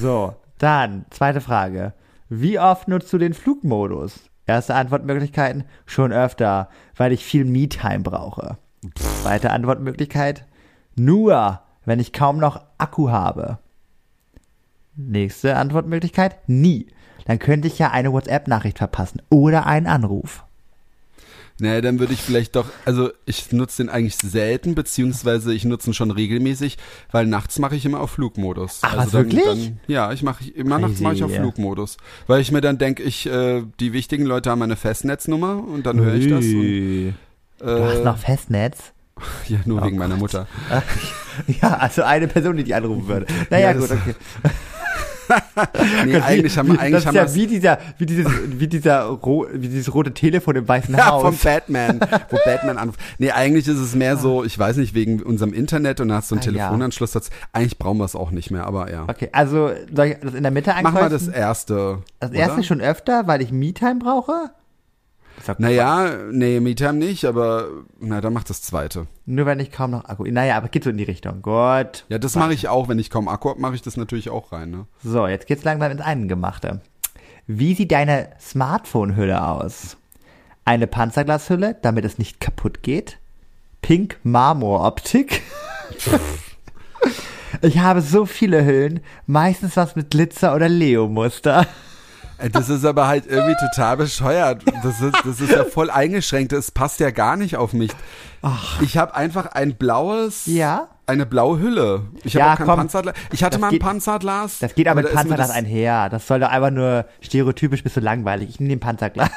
So, dann, zweite Frage. Wie oft nutzt du den Flugmodus? Erste Antwortmöglichkeiten, schon öfter, weil ich viel Me-Time brauche. Zweite Antwortmöglichkeit, nur, wenn ich kaum noch Akku habe. Nächste Antwortmöglichkeit, nie. Dann könnte ich ja eine WhatsApp-Nachricht verpassen oder einen Anruf. Naja, dann würde ich vielleicht doch, also ich nutze den eigentlich selten, beziehungsweise ich nutze ihn schon regelmäßig, weil nachts mache ich immer auf Flugmodus. Ach, also was, dann, wirklich? Dann, ja, ich mache immer nachts Crazy, mache ich auf ja. Flugmodus, weil ich mir dann denke, ich äh, die wichtigen Leute haben eine Festnetznummer und dann höre ich das. Und, äh, Du hast noch Festnetz? ja, nur Oh wegen meiner Mutter. Ja, also eine Person, die dich anrufen würde. Naja, Ja, gut, okay. Nee, eigentlich haben wir, das eigentlich ist haben ja wir wie dieser, wie dieses, wie dieser, wie dieses rote Telefon im Weißen Ja, Haus. vom Batman, wo Batman anruft. Nee, eigentlich ist es mehr so, ich weiß nicht, wegen unserem Internet und da hast du einen Ah, ja. Telefonanschluss. Das, eigentlich brauchen wir es auch nicht mehr, aber ja. Okay, also soll ich das in der Mitte Mach mal das ankreuzen? erste. Das oder? erste schon öfter, weil ich Me-Time brauche? Naja, nee, MeTime nicht, aber na, dann mach das zweite. Nur wenn ich kaum noch Akku. Naja, aber geht so in die Richtung. Gut. Ja, das mache ich auch, wenn ich kaum Akku habe, mache ich das natürlich auch rein, ne? So, jetzt geht's langsam ins Eingemachte. Wie sieht deine Smartphone-Hülle aus? Eine Panzerglashülle, damit es nicht kaputt geht? Pink Marmor-Optik? ich habe so viele Hüllen, meistens was mit Glitzer oder Leo-Muster. Ey, Das ist aber halt irgendwie total bescheuert. Das ist, das ist ja voll eingeschränkt. Das passt ja gar nicht auf mich. Ich habe einfach ein blaues, Ja? eine blaue Hülle. Ich habe Ja, auch kein. Panzerglas. Ich hatte Das mal ein Panzerglas. Das geht aber mit Panzerglas das- einher. Das soll doch einfach nur stereotypisch bist du langweilig. Ich nehme den Panzerglas.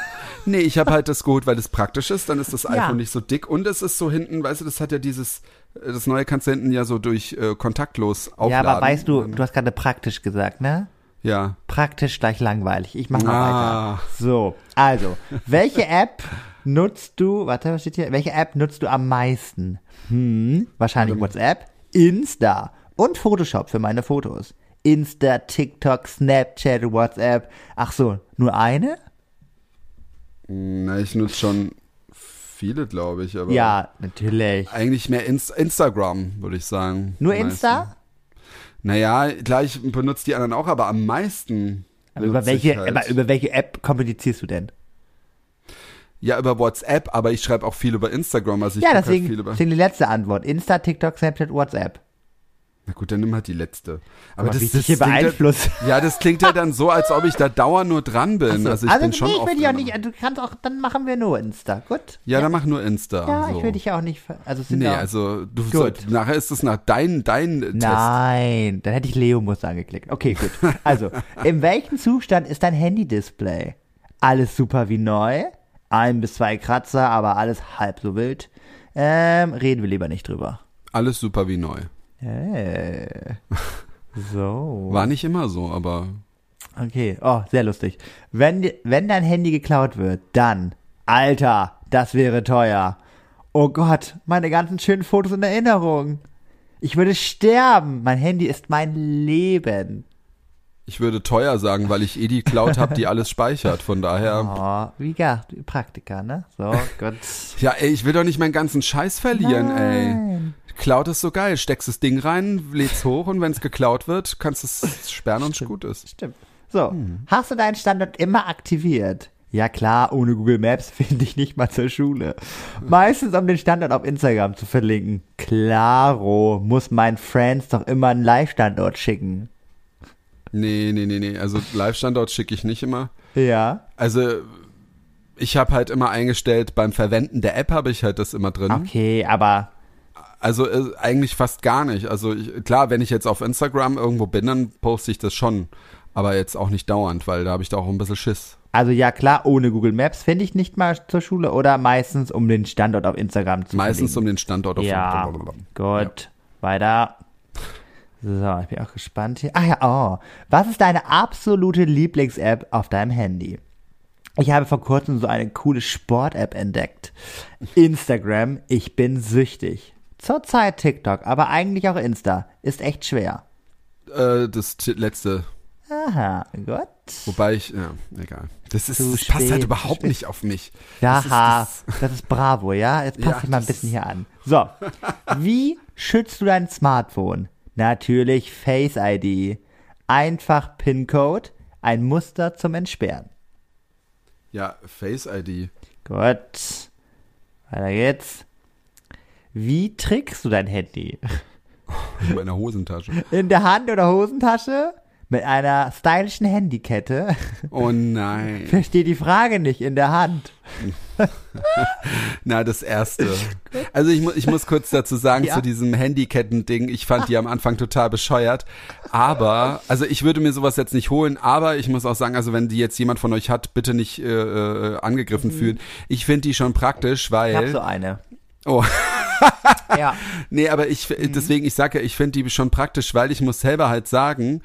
Nee, ich habe halt das gut, weil das praktisch ist. Dann ist das Ja. iPhone nicht so dick und es ist so hinten, weißt du, das hat ja dieses, äh, das neue kannst du hinten ja so durch äh, kontaktlos aufladen. Ja, aber weißt du, du hast gerade praktisch gesagt, ne? Ja. Praktisch gleich langweilig. Ich mach mal Ah. weiter. So, also, welche App nutzt du, warte, was steht hier? Welche App nutzt du am meisten? Hm, wahrscheinlich WhatsApp, Insta und Photoshop für meine Fotos. Insta, TikTok, Snapchat, WhatsApp. Ach so, nur eine? Na, ich nutze schon viele, glaube ich, aber Ja, natürlich. eigentlich mehr Inst Instagram, würde ich sagen. Nur Insta? Naja, klar, ich benutze die anderen auch, aber am meisten. Aber über welche, halt. aber über welche App kommunizierst du denn? Ja, über WhatsApp, aber ich schreibe auch viel über Instagram. Also ich ja, guck deswegen, halt viel über. deswegen die letzte Antwort. Insta, TikTok, Snapchat, WhatsApp. Na gut, dann nimm halt die letzte. Aber ich dich hier klingt beeinflusst. Ja, ja, das klingt ja dann so, als ob ich da dauernd nur dran bin. So, Also ich bin schon nee, ich will dich auch nicht, du kannst auch, dann machen wir nur Insta. Gut? Ja, dann mach nur Insta. Ja, so. ich will dich ja auch nicht, also es sind Nee, ja, also du Gut. soll, nachher ist es nach dein dein Test. Nein, dann hätte ich Leo Muster angeklickt. Okay, gut. Also, in welchem Zustand ist dein Handy-Display? Alles super wie neu, ein bis zwei Kratzer, aber alles halb so wild. Ähm, reden wir lieber nicht drüber. Alles super wie neu. Äh, so. War nicht immer so, aber Okay, oh, sehr lustig. Wenn, wenn dein Handy geklaut wird, dann, Alter, das wäre teuer. Oh Gott, meine ganzen schönen Fotos in Erinnerung. Ich würde sterben. Mein Handy ist mein Leben. ich würde teuer sagen, weil ich eh die Cloud habe, die alles speichert. Von daher. Oh, wie gesagt, Praktiker, ne? So, Gott. Ja, ey, ich will doch nicht meinen ganzen Scheiß verlieren, ey. Nein. Cloud ist so geil. Steckst das Ding rein, lädst hoch und wenn es geklaut wird, kannst du es sperren und gut ist. Stimmt. So, hast du deinen Standort immer aktiviert? Ja klar, ohne Google Maps finde ich nicht mal zur Schule. Meistens um den Standort auf Instagram zu verlinken. Klaro, muss meinen Friends doch immer einen Live-Standort schicken. Nee, nee, nee, nee. Also Live-Standort schicke ich nicht immer. Ja. Also ich habe halt immer eingestellt, beim Verwenden der App habe ich halt das immer drin. Okay, aber Also äh, eigentlich fast gar nicht. Also ich, klar, wenn ich jetzt auf Instagram irgendwo bin, dann poste ich das schon. Aber jetzt auch nicht dauernd, weil da habe ich da auch ein bisschen Schiss. also ja klar, ohne Google Maps finde ich nicht mal zur Schule oder meistens um den Standort auf Instagram zu Meistens um verlinken. den Standort auf Ja, gut, weiter. So, ich bin auch gespannt hier. Ach ja, oh. Was ist deine absolute Lieblings-App auf deinem Handy? Ich habe vor kurzem so eine coole Sport-App entdeckt. Instagram, ich bin süchtig. Zurzeit TikTok, aber eigentlich auch Insta. Ist echt schwer. Äh, das letzte. Aha, gut. Wobei ich, ja, egal. Das, ist, das passt halt überhaupt nicht auf mich. Aha, Das ist, das ist Bravo, ja? Jetzt pass Ja, dich mal ein das bisschen hier an. So, wie schützt du dein Smartphone? Natürlich Face ID. Einfach PIN-Code, ein Muster zum Entsperren. ja, Face ID. Gut. Weiter geht's. Wie trickst du dein Handy? In meiner Hosentasche. In der Hand oder Hosentasche? Mit einer stylischen Handykette? Oh nein. Verstehe die Frage nicht. In der Hand. Na, das erste. Also ich, mu ich muss kurz dazu sagen, Ja. zu diesem Handyketten-Ding, ich fand die am Anfang total bescheuert. Aber, also ich würde mir sowas jetzt nicht holen, aber ich muss auch sagen, also wenn die jetzt jemand von euch hat, bitte nicht äh, äh, angegriffen fühlen. Ich finde die schon praktisch, weil. Ich hab so eine. Oh. Ja. Nee, aber ich, deswegen, ich sage ja, ich finde die schon praktisch, weil ich muss selber halt sagen,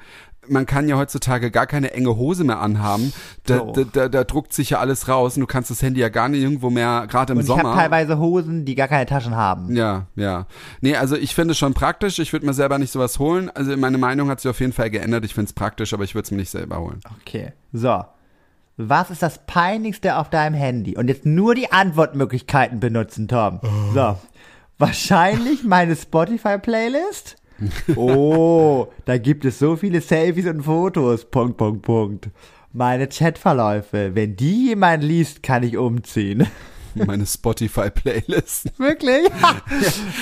man kann ja heutzutage gar keine enge Hose mehr anhaben. Da, So. da, da, da druckt sich ja alles raus und du kannst das Handy ja gar nicht irgendwo mehr, gerade im Und ich Sommer. habe teilweise Hosen, die gar keine Taschen haben. Ja, ja. Nee, also ich finde es schon praktisch. Ich würde mir selber nicht sowas holen. Also meine Meinung hat sich auf jeden Fall geändert. Ich finde es praktisch, aber ich würde es mir nicht selber holen. Okay. So. Was ist das Peinlichste auf deinem Handy? Und jetzt nur die Antwortmöglichkeiten benutzen, Tom. So. Wahrscheinlich meine Spotify-Playlist. Oh, da gibt es so viele Selfies und Fotos. Punkt, Punkt, Punkt. Meine Chatverläufe. Wenn die jemand liest, kann ich umziehen. Meine Spotify-Playlist. Wirklich?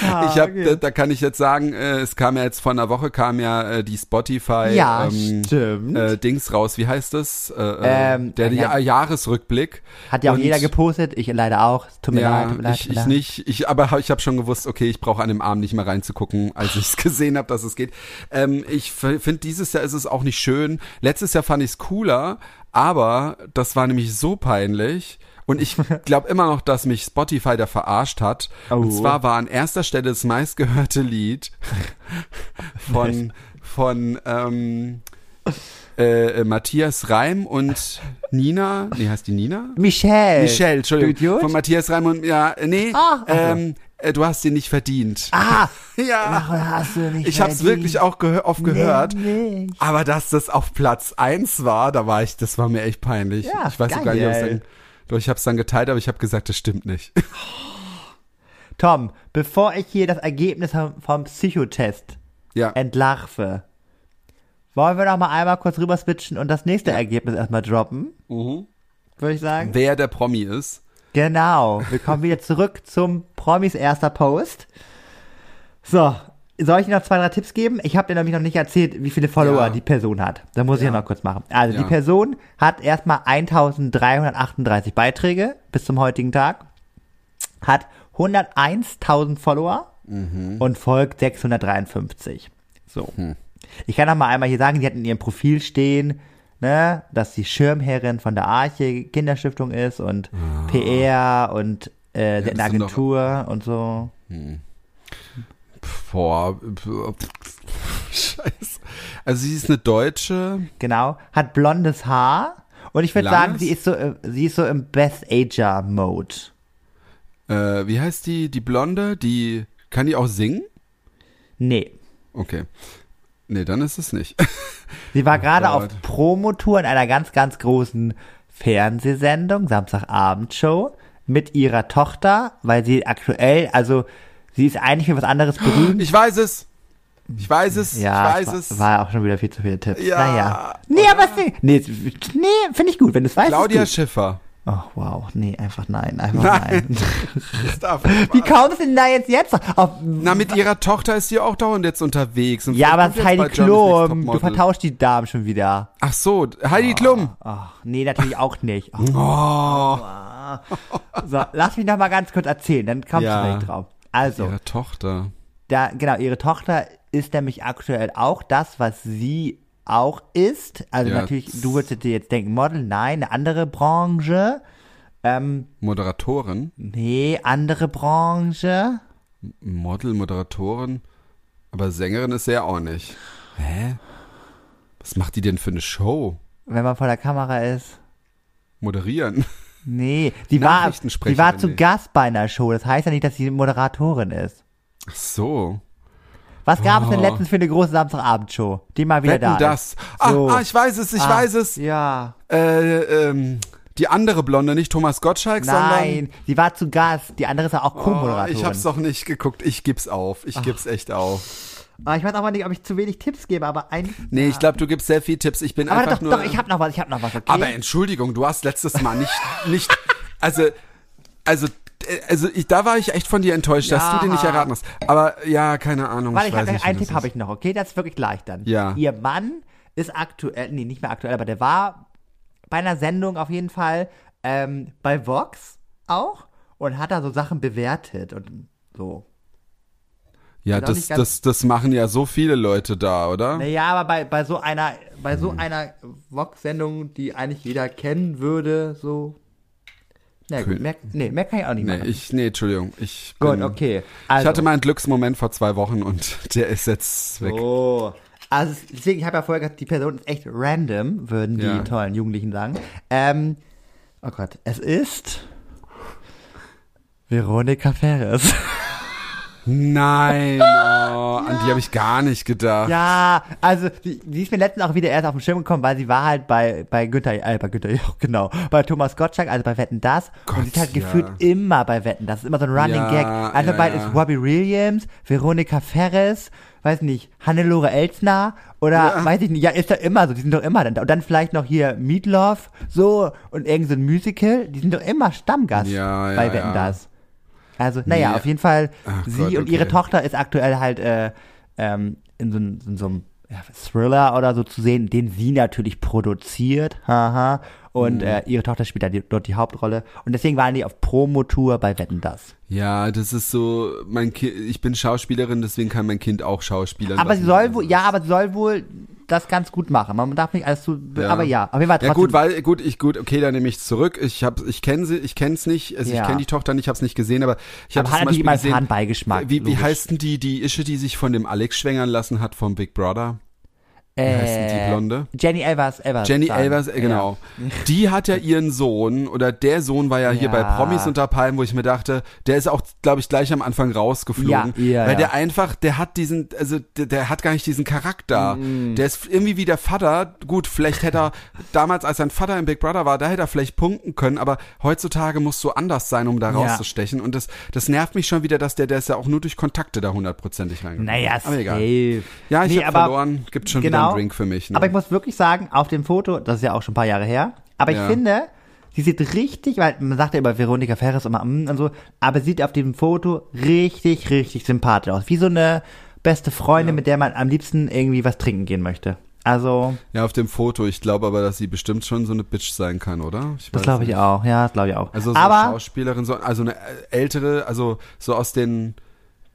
Ah, ich habe, okay. da, da kann ich jetzt sagen, äh, es kam ja jetzt vor einer Woche kam ja äh, die Spotify Ja, ähm, äh, Dings raus. Wie heißt das? Äh, äh, Ähm, der ja. Ja- Jahresrückblick. Hat ja auch Und- jeder gepostet. Ich leider auch. Tut mir leid, Ja, tut mir leid. ich, ich nicht. Ich, aber ich habe schon gewusst, okay, ich brauche an dem Abend nicht mehr reinzugucken, als ich es gesehen habe, dass es geht. Ähm, ich finde, dieses Jahr ist es auch nicht schön. Letztes Jahr fand ich es cooler, aber das war nämlich so peinlich. Und ich glaube immer noch, dass mich Spotify da verarscht hat. Und Oh. zwar war an erster Stelle das meistgehörte Lied von, von ähm, äh, äh, Matthias Reim und Nina. Nee, heißt die Nina? Michelle. Michelle, Entschuldigung. Von Matthias Raimund, ja, nee, so. ähm, äh, du hast sie nicht verdient. Ah, ja. hast du nicht Ich hab's verdient. wirklich auch gehör oft gehört. Nee. Aber dass das auf Platz eins war, da war ich, das war mir echt peinlich. Ja, ich weiß auch gar nicht, ob ich geil. Doch ich hab's dann geteilt, aber ich habe gesagt, das stimmt nicht. Tom, bevor ich hier das Ergebnis vom- Psychotest ja. entlarve, wollen wir noch mal einmal kurz rüber switchen und das nächste Ergebnis erstmal droppen? Mhm. Würde ich sagen. Wer der Promi ist. Genau. Wir kommen wieder zurück zum Promis erster Post. So. Soll ich dir noch zwei, drei Tipps geben? Ich habe dir nämlich noch nicht erzählt, wie viele Follower Ja. die Person hat. Da muss ich ja Ja. noch kurz machen. Also die Ja. Person hat erstmal 1338 Beiträge bis zum heutigen Tag, hat 101.000 Follower Mhm. und folgt 653. So. Hm. Ich kann noch mal einmal hier sagen, die hat in ihrem Profil stehen, ne, dass sie Schirmherrin von der Arche Kinderstiftung ist und PR und äh, das eine sind doch- Agentur und so. Boah. Scheiße. Also sie ist eine Deutsche. Genau. Hat blondes Haar. Und ich würde sagen, sie ist so, äh, sie ist so im Best Ager Mode. Äh, wie heißt die? Die Blonde? Die, kann die auch singen? Nee. Okay. Nee, dann ist es nicht. Sie war gerade auf Oh. Promotour in einer ganz, ganz großen Fernsehsendung, Samstagabendshow, mit ihrer Tochter, weil sie aktuell, also sie ist eigentlich für was anderes berühmt. Ich weiß es. Ich weiß es. Ja, ich weiß war, es. war auch schon wieder viel zu viele Tipps. Ja, Naja. Nee, aber es- nee, nee finde ich gut, wenn du es weißt. Claudia. Schiffer. Oh, wow. Nee, einfach nein. Einfach nein. Nein. Das Wie kommst du denn da jetzt jetzt auf? Na, mit ihrer Tochter ist sie auch dauernd jetzt unterwegs. Und Ja, aber vielleicht Heidi Klum, du Topmodel. vertauschst die Damen schon wieder. Ach so, Heidi Klum. Ach, nee, natürlich auch nicht. Oh. Oh, So, lass mich noch mal ganz kurz erzählen, dann kommst Ja. du vielleicht drauf. Also, ihre Tochter. da, genau, ihre Tochter ist nämlich aktuell auch das, was sie auch ist. Also Ja, natürlich, du würdest dir jetzt denken, Model, nein, eine andere Branche. Ähm, Moderatorin. nee, andere Branche. Model, Moderatorin. Aber Sängerin ist sie ja auch nicht. Hä? Was macht die denn für eine Show? Wenn man vor der Kamera ist. Moderieren. Nee, sie war, Nachrichtensprecherin, war zu. Gast bei einer Show. Das heißt ja nicht, dass sie Moderatorin ist. Ach so. Was gab es denn Oh. letztens für eine große Samstagabendshow, die mal wieder Wetten da das. ist? Ah, So. ah, ich weiß es, ich Ah, weiß es. Ja. Äh, ähm, die andere Blonde, nicht Thomas Gottschalk, Nein, sie war zu Gast. Die andere ist ja auch sondern. Oh, Co-Moderatorin. ich hab's doch nicht geguckt. Ich gib's auf. Ich gib's echt auf. Ah, ich weiß aber nicht, ob ich zu wenig Tipps gebe, aber ein. Nee, ich glaube, du gibst sehr viel Tipps. Ich bin Aber einfach doch, nur. doch, ich hab noch was, ich hab noch was, okay? Aber Entschuldigung, du hast letztes Mal nicht, nicht, also, also, also ich, da war ich echt von dir enttäuscht, dass Ja. du den nicht erraten hast. Aber ja, keine Ahnung. Warte, ich ich hab, nicht, einen Tipp habe ich noch, okay? Das ist wirklich leicht dann. Ja. Ihr Mann ist aktuell, nee, nicht mehr aktuell, aber der war bei einer Sendung auf jeden Fall ähm, bei Vox auch und hat da so Sachen bewertet und so. Ja, das, das, das machen ja so viele Leute da, oder? Naja, aber bei, bei so einer, bei so einer Vox-Sendung, die eigentlich jeder kennen würde, so. Na gut, Cool. mehr, nee, mehr kann ich auch nicht Nee, machen. ich, nee, Entschuldigung. Ich, Gut, bin, okay. ich Also, hatte meinen Glücksmoment vor zwei Wochen und der ist jetzt weg. Oh. Also es- deswegen, ich habe ja vorher gesagt, die Person ist echt random, würden die Ja. tollen Jugendlichen sagen. Ähm, oh Gott, es ist Veronika Ferres. Nein, oh, an die habe ich gar nicht gedacht. ja, also die, die ist mir letztens auch wieder erst auf den Schirm gekommen, weil sie war halt bei bei Günther, äh, bei Günther, Jauch, genau, bei Thomas Gottschalk, also bei Wetten das. und sie ist halt Gott, ja. gefühlt immer bei Wetten das. ist immer so ein Running Ja, Gag. Also ja, bald ja. ist Robbie Williams, Veronika Ferres, weiß nicht, Hannelore Elsner oder Ja. weiß ich nicht, ja, ist doch immer so, die sind doch immer dann da. Und dann vielleicht noch hier Meatloaf, so, und irgend so ein Musical, die sind doch immer Stammgast Ja, ja, bei Wetten ja. das. Also, naja, Nee. auf jeden Fall, Ach sie Gott, und ihre okay. Tochter ist aktuell halt äh, ähm, in, so, einem- in so einem ja, Thriller oder so zu sehen, den sie natürlich produziert, haha. Und Mhm. äh, ihre Tochter spielt da die, dort die Hauptrolle. Und deswegen waren die auf Promotour bei Wetten das. Ja, das ist so, mein Kind, ich bin Schauspielerin, deswegen kann mein Kind auch Schauspielern. Aber was sie soll wohl, ja, aber sie soll wohl das ganz gut machen. Man darf nicht alles zu, Ja. aber ja, auf jeden Fall trotzdem. Ja gut, weil gut, ich gut, okay, dann nehme ich zurück. Ich hab, ich kenne sie, ich kenn's nicht, also Ja. ich kenne die Tochter nicht, ich habe es nicht gesehen, aber ich habe natürlich immer gesehen. Wie, wie logisch. heißt denn die, die Ische, die sich von dem Alex schwängern lassen hat vom Big Brother? Wie heißt denn die Blonde? Jenny Elvers, Elvers. Jenny sagen. Elvers, äh, genau. Die hat ja ihren Sohn, oder der Sohn war ja, hier Ja. bei Promis unter Palmen, wo ich mir dachte, der ist auch, glaube ich, gleich am Anfang rausgeflogen. Ja, ja, weil ja. der einfach, der hat diesen, also der, der hat gar nicht diesen Charakter. Mm. Der ist irgendwie wie der Vater. Gut, vielleicht hätte er damals, als sein Vater im Big Brother war, da hätte er vielleicht punkten können, aber heutzutage musst du anders sein, um da Ja. rauszustechen. Und das, das nervt mich schon wieder, dass der, der ist ja auch nur durch Kontakte da hundertprozentig reingekommen. Naja, aber egal. safe. Ja, ich Nee, hab aber- verloren. Gibt schon wieder Genau. einen Drink für mich. Ne? Aber ich muss wirklich sagen, auf dem Foto, das ist ja auch schon ein paar Jahre her, aber ich Ja. finde, sie sieht richtig, weil man sagt ja über Veronika Ferres immer mm und so, aber sie sieht auf dem Foto richtig, richtig sympathisch aus. Wie so eine beste Freundin, mit der man am liebsten irgendwie was trinken gehen möchte. Also, Ja, auf dem Foto. Ich glaube aber, dass sie bestimmt schon so eine Bitch sein kann, oder? Das glaube ich nicht. auch. Ja, das glaube ich auch. Also so aber Schauspielerin, so, also eine ältere, also so aus den,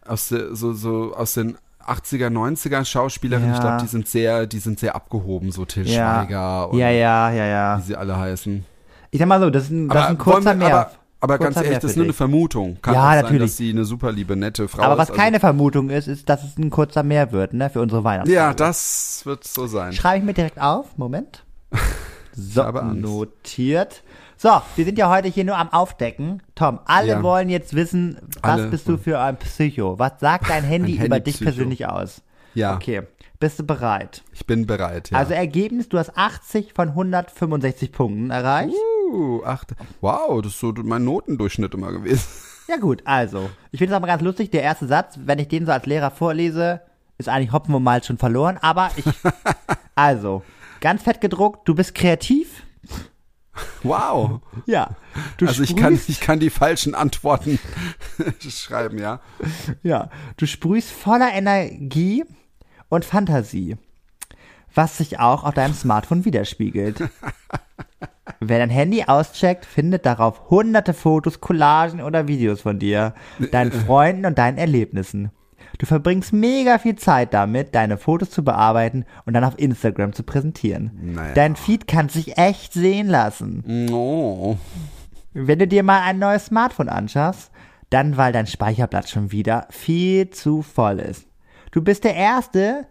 aus so, so aus den 80er, 90er Schauspielerin. Ja. Ich glaube, die sind sehr, die sind sehr abgehoben, so Till ja, Schweiger und ja, ja, ja, ja. wie sie alle heißen. Ich sag mal so, das ist ein, das ist ein kurzer wir- Mehr. aber, aber ganz ehrlich, das ist nur eine. Vermutung. Kann Ja, auch sein, natürlich. dass sie eine super liebe, nette Frau Aber ist. was also- keine Vermutung ist, ist, dass es ein kurzer Mehr wird, ne, für unsere Weihnachten. Ja, das wird so sein. Schreibe ich mir direkt auf. Moment. So, notiert. So, wir sind ja heute hier nur am Aufdecken. Tom, alle Ja. wollen jetzt wissen, was Alle bist du für ein Psycho? Was sagt dein Handy über dich Handy-Psycho. persönlich aus? Ja, Okay, bist du bereit? ich bin bereit. Ja. Also Ergebnis, du hast 80 von 165 Punkten erreicht. uh, acht. Wow, das ist so mein Notendurchschnitt immer gewesen. Ja gut, also, ich finde es aber ganz lustig, der erste Satz, wenn ich den so als Lehrer vorlese, ist eigentlich Hopfen und Malz schon verloren, aber ich, also, ganz fett gedruckt, du bist kreativ. Wow. Ja. Du also ich kann, ich kann die falschen Antworten schreiben, ja. Ja, du sprühst voller Energie und Fantasie, was sich auch auf deinem Smartphone widerspiegelt. Wer dein Handy auscheckt, findet darauf hunderte Fotos, Collagen oder Videos von dir, deinen Freunden und deinen Erlebnissen. Du verbringst mega viel Zeit damit, deine Fotos zu bearbeiten und dann auf Instagram zu präsentieren. Naja. Dein Feed kann sich echt sehen lassen. Oh. Wenn du dir mal ein neues Smartphone anschaffst, dann weil dein Speicherplatz schon wieder viel zu voll ist. Du bist der Erste,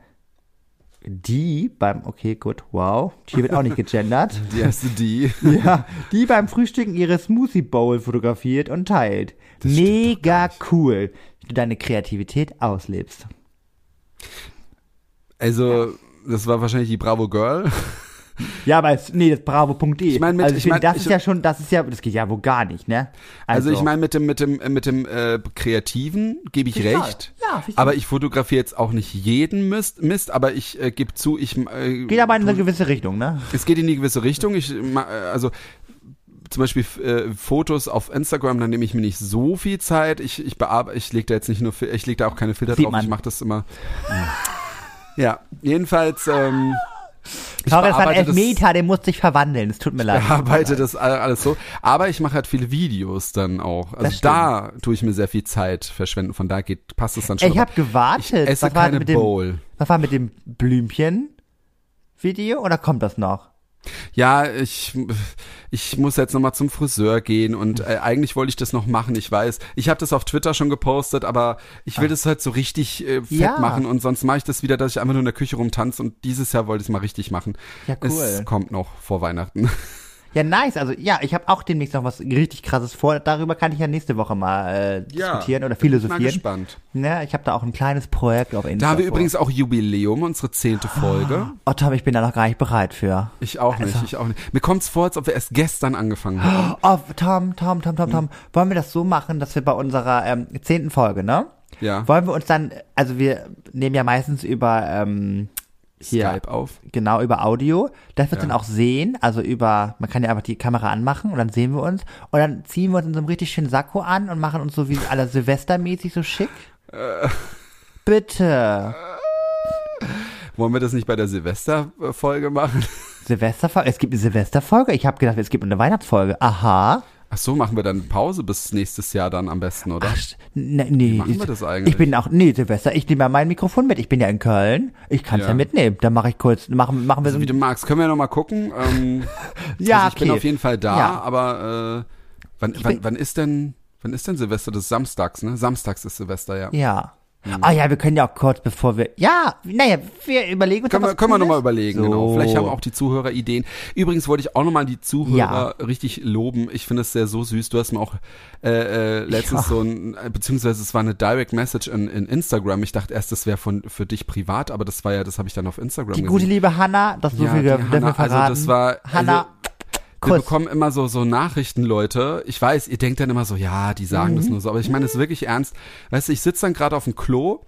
die beim, okay, gut, wow, hier wird auch nicht gegendert. Die erste die. ja, die beim Frühstücken ihre Smoothie Bowl fotografiert und teilt. Mega cool, wie du deine Kreativität auslebst. Also, das war wahrscheinlich die Bravo Girl. Ja, aber es, nee, das bravo.de. Ich mein, mit- also ich mein, das ich- ist ja schon, das ist ja, das geht ja wohl gar nicht, ne? Also, ich meine, mit dem, mit dem, mit dem äh, Kreativen gebe ich toll. recht. Ja, ich aber ich fotografiere jetzt auch nicht jeden Mist, Mist aber ich äh, gebe zu, ich äh, geht aber in eine gewisse Richtung, ne? es geht in die gewisse Richtung. Ich äh, also zum Beispiel äh, Fotos auf Instagram, da nehme ich mir nicht so viel Zeit. Ich ich bearbeite, ich lege da jetzt nicht nur, ich lege da auch keine Filter Sieht drauf. man. Ich mache das immer. Ja, jedenfalls. Ähm, ich das war ein bearbeite das- Elfmeter, der muss sich verwandeln, es tut mir leid. bearbeite das all- alles so. Aber ich mache halt viele Videos dann auch. Also Das da tue ich mir sehr viel Zeit verschwenden. Von da geht, passt es dann schon. Ich habe gewartet. ich esse was war keine mit dem, Bowl. Was war mit dem Blümchen-Video oder kommt das noch? Ja, ich, ich muss jetzt nochmal zum Friseur gehen und äh, eigentlich wollte ich das noch machen, ich weiß. Ich habe das auf Twitter schon gepostet, aber ich will das halt so richtig äh, fett Ja. machen und sonst mache ich das wieder, dass ich einfach nur in der Küche rumtanze und dieses Jahr wollte ich es mal richtig machen. Ja, cool. Es kommt noch vor Weihnachten. Ja, nice. Also ja, ich habe auch demnächst noch was richtig krasses vor. Darüber kann ich ja nächste Woche mal äh, diskutieren oder Mal philosophieren. gespannt. Ne, ich habe da auch ein kleines Projekt auf Instagram. Da haben wir übrigens auch Jubiläum, unsere zehnte Folge. Oh Tom, ich bin da noch gar nicht bereit für. Ich auch nicht, Also- ich auch nicht. Mir kommt's vor, als ob wir erst gestern angefangen haben. Oh, Tom, Tom, Tom, Tom, Tom. Wollen wir das so machen, dass wir bei unserer ähm, zehnten Folge, ne? Ja. Wollen wir uns dann, also wir nehmen ja meistens über ähm, Skype auf. genau über Audio. Das wird Ja. dann auch sehen, also über, man kann ja einfach die Kamera anmachen und dann sehen wir uns und dann ziehen wir uns in so einem richtig schönen Sakko an und machen uns so wie alle Silvestermäßig so schick. Äh. Bitte. Wollen wir das nicht bei der Silvesterfolge machen? Silvesterfolge. Es gibt eine Silvesterfolge. Ich habe gedacht, es gibt eine Weihnachtsfolge. Aha. Ach so, machen wir dann Pause bis nächstes Jahr dann am besten, oder? Ach, st- ne, nee. machen wir ich- das eigentlich? Ich bin auch, nee, Silvester, ich nehme ja mein Mikrofon mit. Ich bin ja in Köln. Ich kann es ja. Ja. mitnehmen. Dann mache ich kurz, machen, machen wir so Also wie du magst. Können wir noch mal gucken? Ähm, Ja, also ich bin okay. auf jeden Fall da, Ja. aber äh, wann, bin- wann, wann ist denn wann ist denn Silvester? Das ist samstags, ne? Samstags ist Silvester, ja. Ja. Ah ja, wir können ja auch kurz bevor wir. Ja, naja, wir überlegen uns Können wir, können wir nochmal überlegen, So. genau. Vielleicht haben auch die Zuhörer Ideen. Übrigens wollte ich auch nochmal die Zuhörer Ja. richtig loben. Ich finde es sehr so süß. Du hast mir auch äh, äh, letztens Ja. so ein, äh, beziehungsweise es war eine Direct Message in, in Instagram. Ich dachte erst, das wäre von für dich privat, aber das war ja, das habe ich dann auf Instagram Die gesehen. gute liebe Hanna, das so Ja, viel Hanna, verraten. also das war- Hanna, also, Wir Kuss. bekommen immer so, so Nachrichten, Leute. Ich weiß, ihr denkt dann immer so, ja, die sagen Mhm. das nur so, aber ich meine es wirklich ernst. Weißt du, ich sitze dann gerade auf dem Klo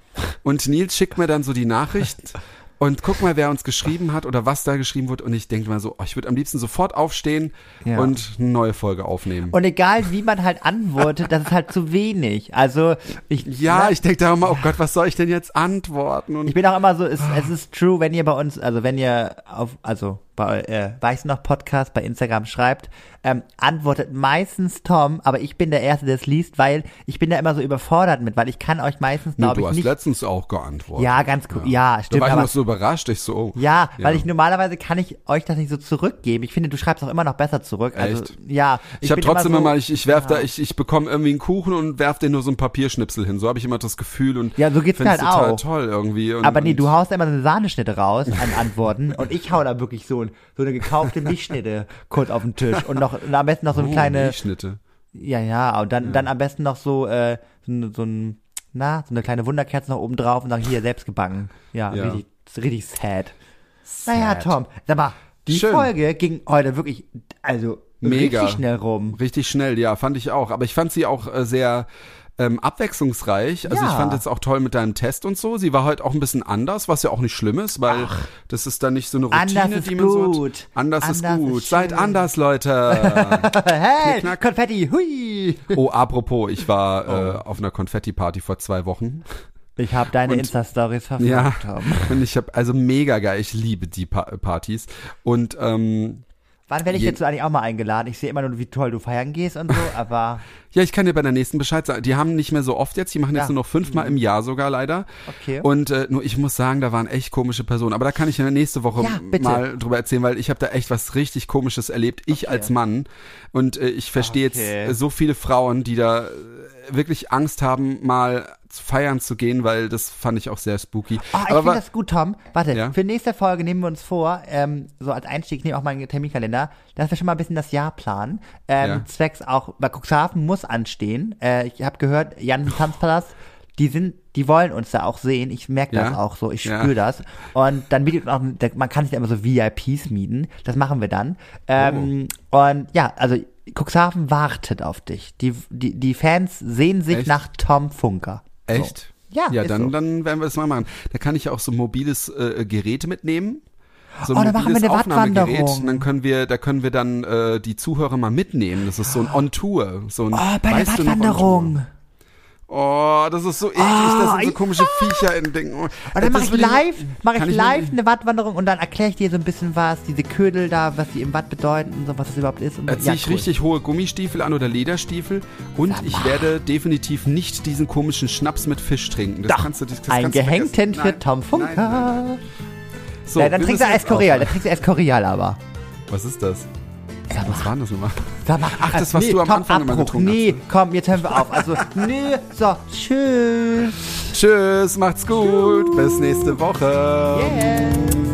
und Nils schickt mir dann so die Nachricht und guck mal, wer uns geschrieben hat oder was da geschrieben wird und ich denke mal so, oh, ich würde am liebsten sofort aufstehen Ja. und eine neue Folge aufnehmen. Und egal wie man halt antwortet, das ist halt zu wenig. Also ich ja, ne, ich denke da immer, oh Gott, was soll ich denn jetzt antworten? Und ich bin auch immer so, es, es ist true, wenn ihr bei uns, also wenn ihr auf, also bei äh, Weiß noch Podcast bei Instagram schreibt, ähm, antwortet meistens Tom, aber ich bin der Erste, der es liest, weil ich bin da immer so überfordert mit, weil ich kann euch meistens, Nee, glaube du ich, hast nicht. letztens auch geantwortet. Ja, ganz cool. Ja, Da stimmt. war ich aber, noch so überrascht, ich so, oh. ja, weil Ja. ich normalerweise kann ich euch das nicht so zurückgeben. Ich finde, du schreibst auch immer noch besser zurück. Also, Echt? ja. Ich, habe bin trotzdem so, immer, ich, ich werf ja. da, ich, ich bekomme irgendwie einen Kuchen und werf den nur so ein Papierschnipsel hin. So habe ich immer das Gefühl und Ja, so geht's halt total auch. toll irgendwie. Und, Aber nee, du haust da immer so eine Sahneschnitte raus an Antworten und ich hau da wirklich so, ein- so eine gekaufte Milchschnitte kurz auf den Tisch und noch und am besten noch so eine oh, kleine, Milchschnitte. ja ja und dann dann am besten noch so äh, so, ein- so ein na so eine kleine Wunderkerze noch oben drauf und dann hier selbst gebacken. Ja, Ja. richtig richtig sad. Naja, Sad. Tom, sag mal, die Schön. Folge ging heute wirklich also Mega. richtig schnell rum. Richtig schnell, ja, fand ich auch. Aber ich fand sie auch äh, sehr ähm, abwechslungsreich. Also Ja. ich fand jetzt auch toll mit deinem Test und so. Sie war halt auch ein bisschen anders, was ja auch nicht schlimm ist, weil das ist dann nicht so eine Routine, Anders ist die man so hat. gut. Anders, ist Anders gut. ist Seid anders, Leute. hey, Knick. Konfetti, hui. oh, apropos, ich war Oh. äh, auf einer Konfetti-Party vor zwei Wochen. Ich habe deine Insta-Stories verfolgt, Ja, und ich habe also mega geil. Ich liebe die pa Partys und ähm, Wann werde ich Je- jetzt eigentlich auch mal eingeladen? Ich sehe immer nur, wie toll du feiern gehst und so, aber ja, ich kann dir bei der nächsten Bescheid sagen. Die haben nicht mehr so oft jetzt. Die machen jetzt Ja. Mhm. nur noch fünfmal im Jahr sogar leider. okay. Und äh, nur ich muss sagen, da waren echt komische Personen. Aber da kann ich ja nächste Woche Ja, mal drüber erzählen, weil ich habe da echt was richtig Komisches erlebt. Ich Okay. als Mann. Und äh, ich verstehe Okay. jetzt äh, so viele Frauen, die da äh, wirklich Angst haben, mal feiern zu gehen, weil das fand ich auch sehr spooky. Oh, ich finde das gut, Tom. Warte, Ja? für nächste Folge nehmen wir uns vor, ähm, so als Einstieg, ich nehme auch meinen Terminkalender, dass wir schon mal ein bisschen das Jahr planen. Ähm, Ja. Zwecks auch, bei Cuxhaven muss anstehen. Äh, ich habe gehört, Jan Tanzpalast, die sind, die wollen uns da auch sehen. Ich merke das Ja? auch so, ich spüre das. Und dann bietet auch, man kann sich da immer so VIPs mieten. Das machen wir dann. Ähm, Oh. Und ja, also Cuxhaven wartet auf dich. Die, die, die Fans sehen sich Echt? nach Tom Funker. So. Echt? Ja, ja ist dann, so. dann werden wir das mal machen. Da kann ich auch so mobiles äh, Gerät mitnehmen. So Oh, da machen wir eine. Wattwanderung. Und Dann können wir, da können wir dann äh, die Zuhörer mal mitnehmen. Das ist so ein On-Tour. So ein, Oh, bei der Wattwanderung. Oh, das ist so eklig. das sind so ich- komische Viecher in Dingen. Oh, Und dann mache ich live, mache ich ich live mit- eine Wattwanderung und dann erkläre ich dir so ein bisschen was, diese Ködel da, was die im Watt bedeuten und so, was das überhaupt ist. Und Da so. ziehe ich richtig hohe Gummistiefel an oder Lederstiefel und ich werde definitiv nicht diesen komischen Schnaps mit Fisch trinken. Das Doch, kannst du, das ein kannst du Gehängten für Tom Funker. nein, nein, nein. So, ja, dann trinkst du Escorial, dann trinkst du Escorial aber. Was ist das? Was war das nochmal? Sag mal, Ach, das, äh, was nee, du am komm, Anfang immer Abbruch. getrunken Nee, komm, jetzt hören wir auf. Also, nee, so, tschüss. Tschüss, macht's gut. Bis nächste Woche. Yeah.